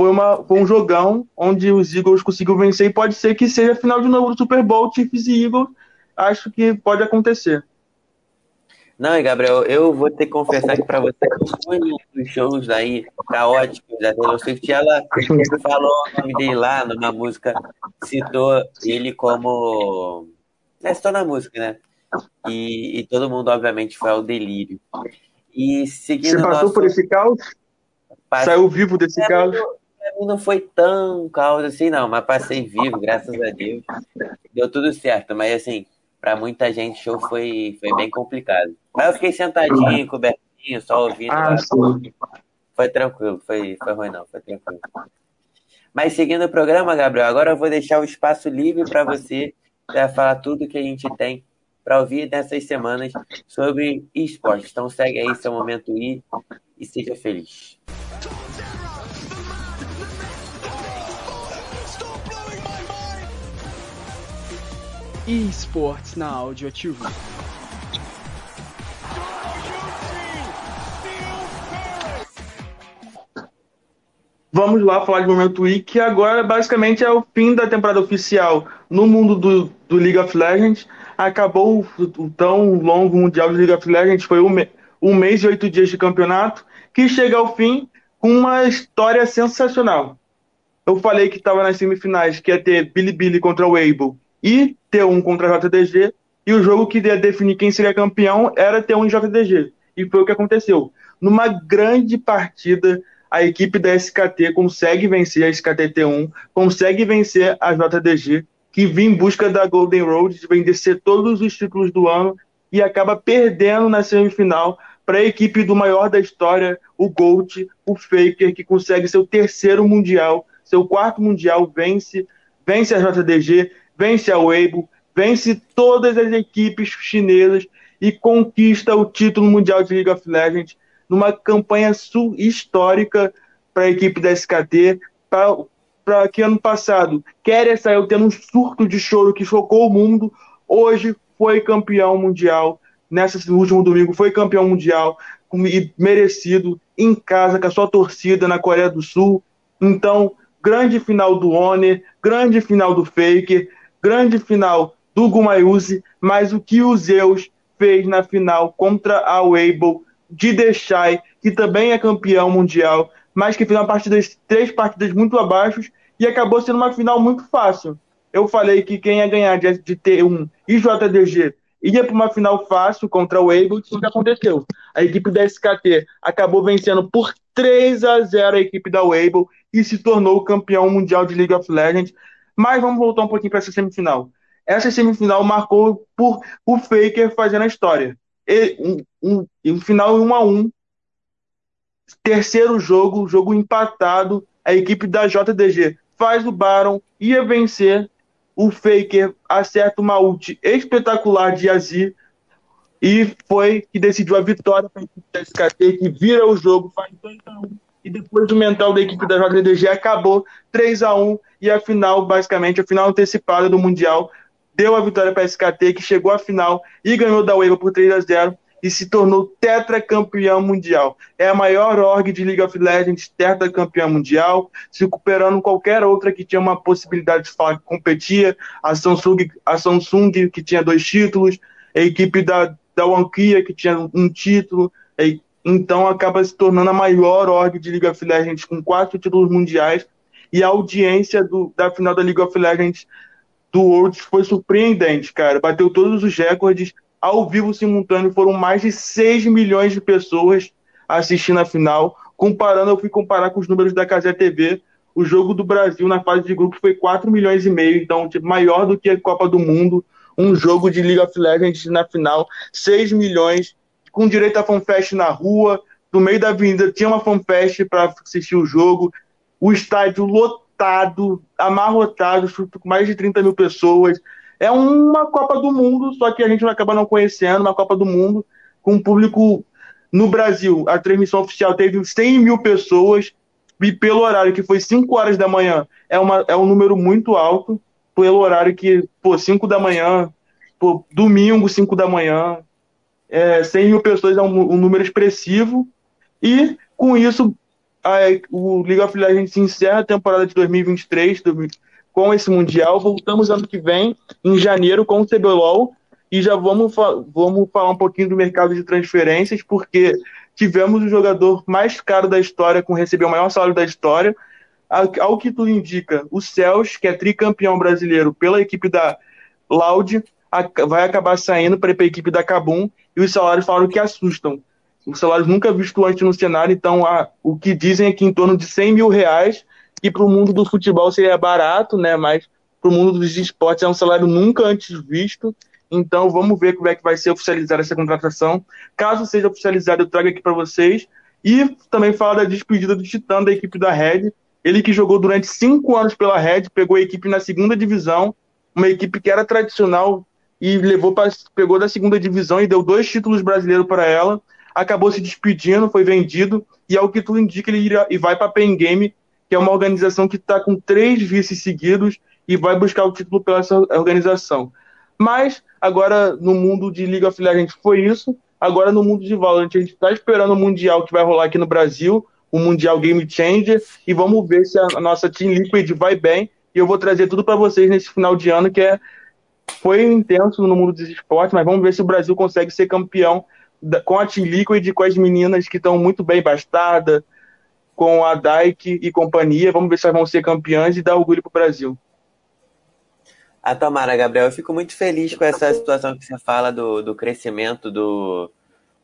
foi, uma, foi um jogão onde os Eagles conseguiram vencer e pode ser que seja a final de novo do Super Bowl, Chiefs e Eagles. Acho que pode acontecer. Não, e Gabriel, eu vou ter que confessar que para você foi dos shows aí caóticos da Taylor Swift, ela falou o nome dele lá numa música, citou ele como. É, citou na música, né? E, e todo mundo, obviamente, foi ao delírio. E seguindo Você passou nosso... por esse caos? Saiu vivo desse pra caos? Mim não foi tão caos assim, não, mas passei vivo, graças a Deus. Deu tudo certo, mas assim, para muita gente o show foi, foi bem complicado. Mas eu fiquei sentadinho, cobertinho, só ouvindo. Ah. Foi tranquilo, foi, foi ruim não, foi tranquilo. Mas seguindo o programa, Gabriel, agora eu vou deixar o espaço livre para você para falar tudo que a gente tem para ouvir nessas semanas sobre esporte. Então segue aí seu momento I e seja feliz. Esportes na Áudio Ativo. Vamos lá falar de momento I, que agora basicamente é o fim da temporada oficial no mundo do, do League of Legends. Acabou o, o tão longo Mundial de League of Legends, foi um, um mês e oito dias de campeonato, que chega ao fim com uma história sensacional. Eu falei que estava nas semifinais, que ia ter Billy contra o Able e T1 contra a JDG, e o jogo que ia definir quem seria campeão era T1 e JDG. E foi o que aconteceu. Numa grande partida, a equipe da SKT consegue vencer a SKT T1, consegue vencer a JDG, que vinha em busca da Golden Road, de vencer todos os títulos do ano, e acaba perdendo na semifinal para a equipe do maior da história, o Gold, o Faker, que consegue seu terceiro mundial, seu quarto mundial, vence, vence a JDG, vence a Weibo, vence todas as equipes chinesas e conquista o título mundial de League of Legends numa campanha histórica para a equipe da SKT, para que ano passado Keria saiu tendo um surto de choro que chocou o mundo, hoje foi campeão mundial, nesse último domingo foi campeão mundial, e merecido, em casa, com a sua torcida na Coreia do Sul. Então, grande final do Honor, grande final do Faker, grande final do Gumayuzi, mas o que o Zeus fez na final contra a Weibo de Deixai, que também é campeão mundial, mas que fez uma partida, três partidas muito abaixo e acabou sendo uma final muito fácil. Eu falei que quem ia ganhar de, de T1 e JDG ia para uma final fácil contra o Weibo, isso que aconteceu. A equipe da SKT acabou vencendo por 3 a 0 a equipe da Weibo e se tornou campeão mundial de League of Legends. Mas vamos voltar um pouquinho para essa semifinal. Essa semifinal marcou por o Faker fazendo a história. E, um, um, um final 1 a 1 Terceiro jogo, jogo empatado. A equipe da JDG faz o Baron, ia vencer. O Faker acerta uma ult espetacular de Azir. E foi que decidiu a vitória para a equipe da SKT, que vira o jogo, faz 2 a 1 e depois o mental da equipe da JDG acabou 3 a 1 e a final, basicamente, a final antecipada do Mundial, deu a vitória para a SKT, que chegou à final e ganhou da UEFA por 3 a 0 e se tornou tetracampeão mundial. É a maior org de League of Legends tetracampeão mundial, se recuperando qualquer outra que tinha uma possibilidade de falar que competia, a Samsung, a Samsung que tinha dois títulos, a equipe da, da Wankia que tinha um título, então acaba se tornando a maior org de League of Legends com quatro títulos mundiais e a audiência do, da final da League of Legends do Worlds foi surpreendente, cara. Bateu todos os recordes. Ao vivo simultâneo foram mais de 6 milhões de pessoas assistindo a final. Comparando, eu fui comparar com os números da Casé TV. O jogo do Brasil na fase de grupo foi 4 milhões e meio, então tipo, maior do que a Copa do Mundo. Um jogo de League of Legends na final, 6 milhões com direito a fanfest na rua, no meio da avenida tinha uma fanfest para assistir o jogo, o estádio lotado, amarrotado, com mais de 30 mil pessoas. É uma Copa do Mundo, só que a gente acaba não conhecendo, uma Copa do Mundo com um público no Brasil. A transmissão oficial teve 100 mil pessoas, e pelo horário que foi 5 horas da manhã, é, uma, é um número muito alto, pelo horário que, pô, 5 da manhã, pô, domingo, 5 da manhã, é, 100 mil pessoas é um, um número expressivo, e com isso a, o League of Legends encerra a temporada de 2023 do, com esse Mundial. Voltamos ano que vem, em janeiro, com o CBLOL, e já vamos, vamos falar um pouquinho do mercado de transferências, porque tivemos o jogador mais caro da história, com receber o maior salário da história. Ao que tudo indica, o Cels, que é tricampeão brasileiro pela equipe da Loud, vai acabar saindo para a equipe da Cabum e os salários falaram que assustam. Os salários nunca vistos antes no cenário, então o que dizem é que em torno de 100 mil reais, que para o mundo do futebol seria barato, né? Mas para o mundo dos esportes é um salário nunca antes visto. Então vamos ver como é que vai ser oficializada essa contratação. Caso seja oficializada, eu trago aqui para vocês. E também fala da despedida do Titã da equipe da Red. Ele que jogou durante cinco anos pela Red, pegou a equipe na segunda divisão, uma equipe que era tradicional e levou pegou da segunda divisão e deu dois títulos brasileiros para ela. Acabou se despedindo, foi vendido e ao que tudo indica ele irá, e vai para a Pen Game, que é uma organização que está com três vices seguidos e vai buscar o título pela organização. Mas agora no mundo de League of Legends foi isso. Agora no mundo de Valorant a gente está esperando o mundial que vai rolar aqui no Brasil, o mundial Game Changer e vamos ver se a nossa Team Liquid vai bem. E eu vou trazer tudo para vocês nesse final de ano que é foi intenso no mundo dos esportes, mas vamos ver se o Brasil consegue ser campeão da, com a Team Liquid com as meninas que estão muito bem bastada, com a Dyke e companhia. Vamos ver se elas vão ser campeãs e dar orgulho para o Brasil. A tomara, Gabriel. Eu fico muito feliz com essa situação que você fala do, do crescimento do,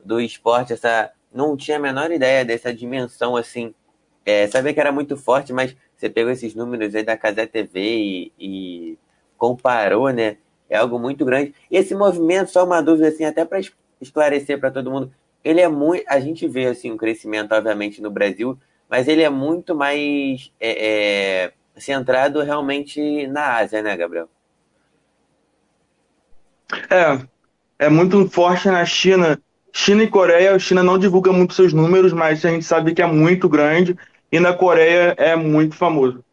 do esporte. Essa, não tinha a menor ideia dessa dimensão assim. É, sabia que era muito forte, mas você pegou esses números aí da Casé TV e, e comparou, né? É algo muito grande. Esse movimento, só uma dúvida assim, até para esclarecer para todo mundo, ele é muito. A gente vê assim um crescimento, obviamente, no Brasil, mas ele é muito mais é, é, centrado realmente na Ásia, né, Gabriel? É, é muito forte na China. China e Coreia, a China não divulga muito seus números, mas a gente sabe que é muito grande. E na Coreia é muito famoso.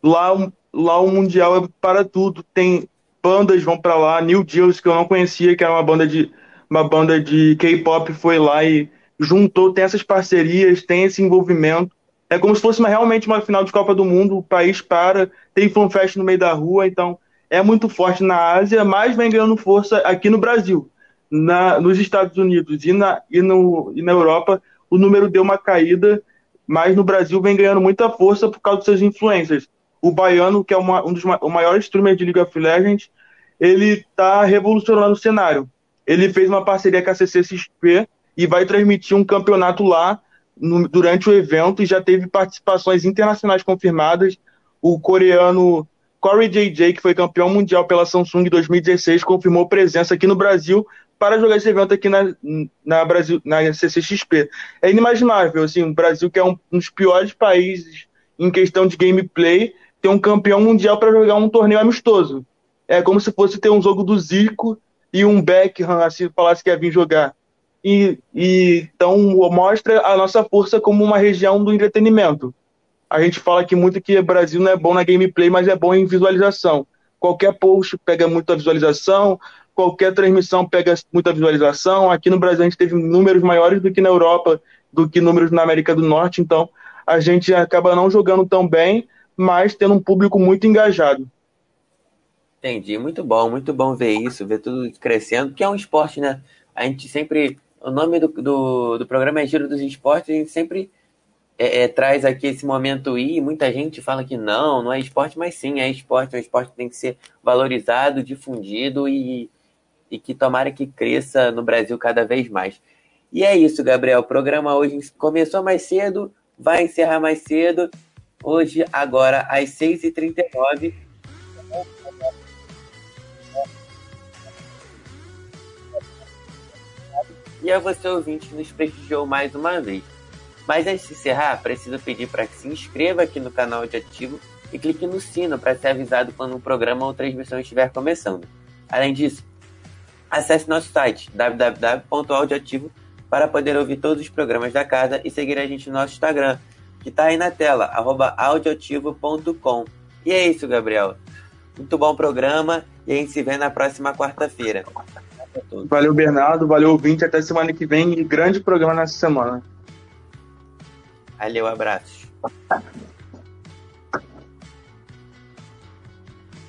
Lá, lá o Mundial é para tudo. Tem bandas vão para lá. New Deals, que eu não conhecia, que era uma banda de uma banda de K-pop, foi lá e juntou, tem essas parcerias, tem esse envolvimento. É como se fosse uma, realmente uma final de Copa do Mundo, o país para, tem FanFest no meio da rua, então é muito forte na Ásia, mas vem ganhando força aqui no Brasil. Na, nos Estados Unidos e na, e, no, e na Europa, o número deu uma caída, mas no Brasil vem ganhando muita força por causa dos seus influencers. O Baiano, que é uma, um dos ma maiores streamers de League of Legends, ele está revolucionando o cenário. Ele fez uma parceria com a CCXP e vai transmitir um campeonato lá no, durante o evento e já teve participações internacionais confirmadas. O coreano Corey JJ, que foi campeão mundial pela Samsung em 2016, confirmou presença aqui no Brasil para jogar esse evento aqui na, na, Brasil, na CCXP. É inimaginável, assim, o Brasil, que é um, um dos piores países em questão de gameplay, ter um campeão mundial para jogar um torneio amistoso. É como se fosse ter um jogo do Zico e um Beckham, assim, falasse que ia vir jogar. E, e, então mostra a nossa força como uma região do entretenimento a gente fala que muito que o Brasil não é bom na gameplay, mas é bom em visualização. Qualquer post pega muita visualização, qualquer transmissão pega muita visualização. Aqui no Brasil a gente teve números maiores do que na Europa, do que números na América do Norte, então a gente acaba não jogando tão bem, mas tendo um público muito engajado. Entendi, muito bom, muito bom ver isso, ver tudo crescendo, porque é um esporte, né? A gente sempre. O nome do, do, do programa é Giro dos Esportes, a gente sempre é, é, traz aqui esse momento e muita gente fala que não, não é esporte, mas sim, é esporte, é um esporte que tem que ser valorizado, difundido e, e que tomara que cresça no Brasil cada vez mais. E é isso, Gabriel. O programa hoje começou mais cedo, vai encerrar mais cedo. Hoje, agora, às 6h39. E a você, ouvinte, que nos prestigiou mais uma vez. Mas antes de encerrar, preciso pedir para que se inscreva aqui no canal de Ativo e clique no sino para ser avisado quando um programa ou transmissão estiver começando. Além disso, acesse nosso site www.audioativo para poder ouvir todos os programas da casa e seguir a gente no nosso Instagram, que está aí na tela, audioativo.com. E é isso, Gabriel. Muito bom programa e a gente se vê na próxima quarta-feira. Valeu, Bernardo. Valeu, ouvinte. Até semana que vem. Grande programa nessa semana. Valeu, abraço.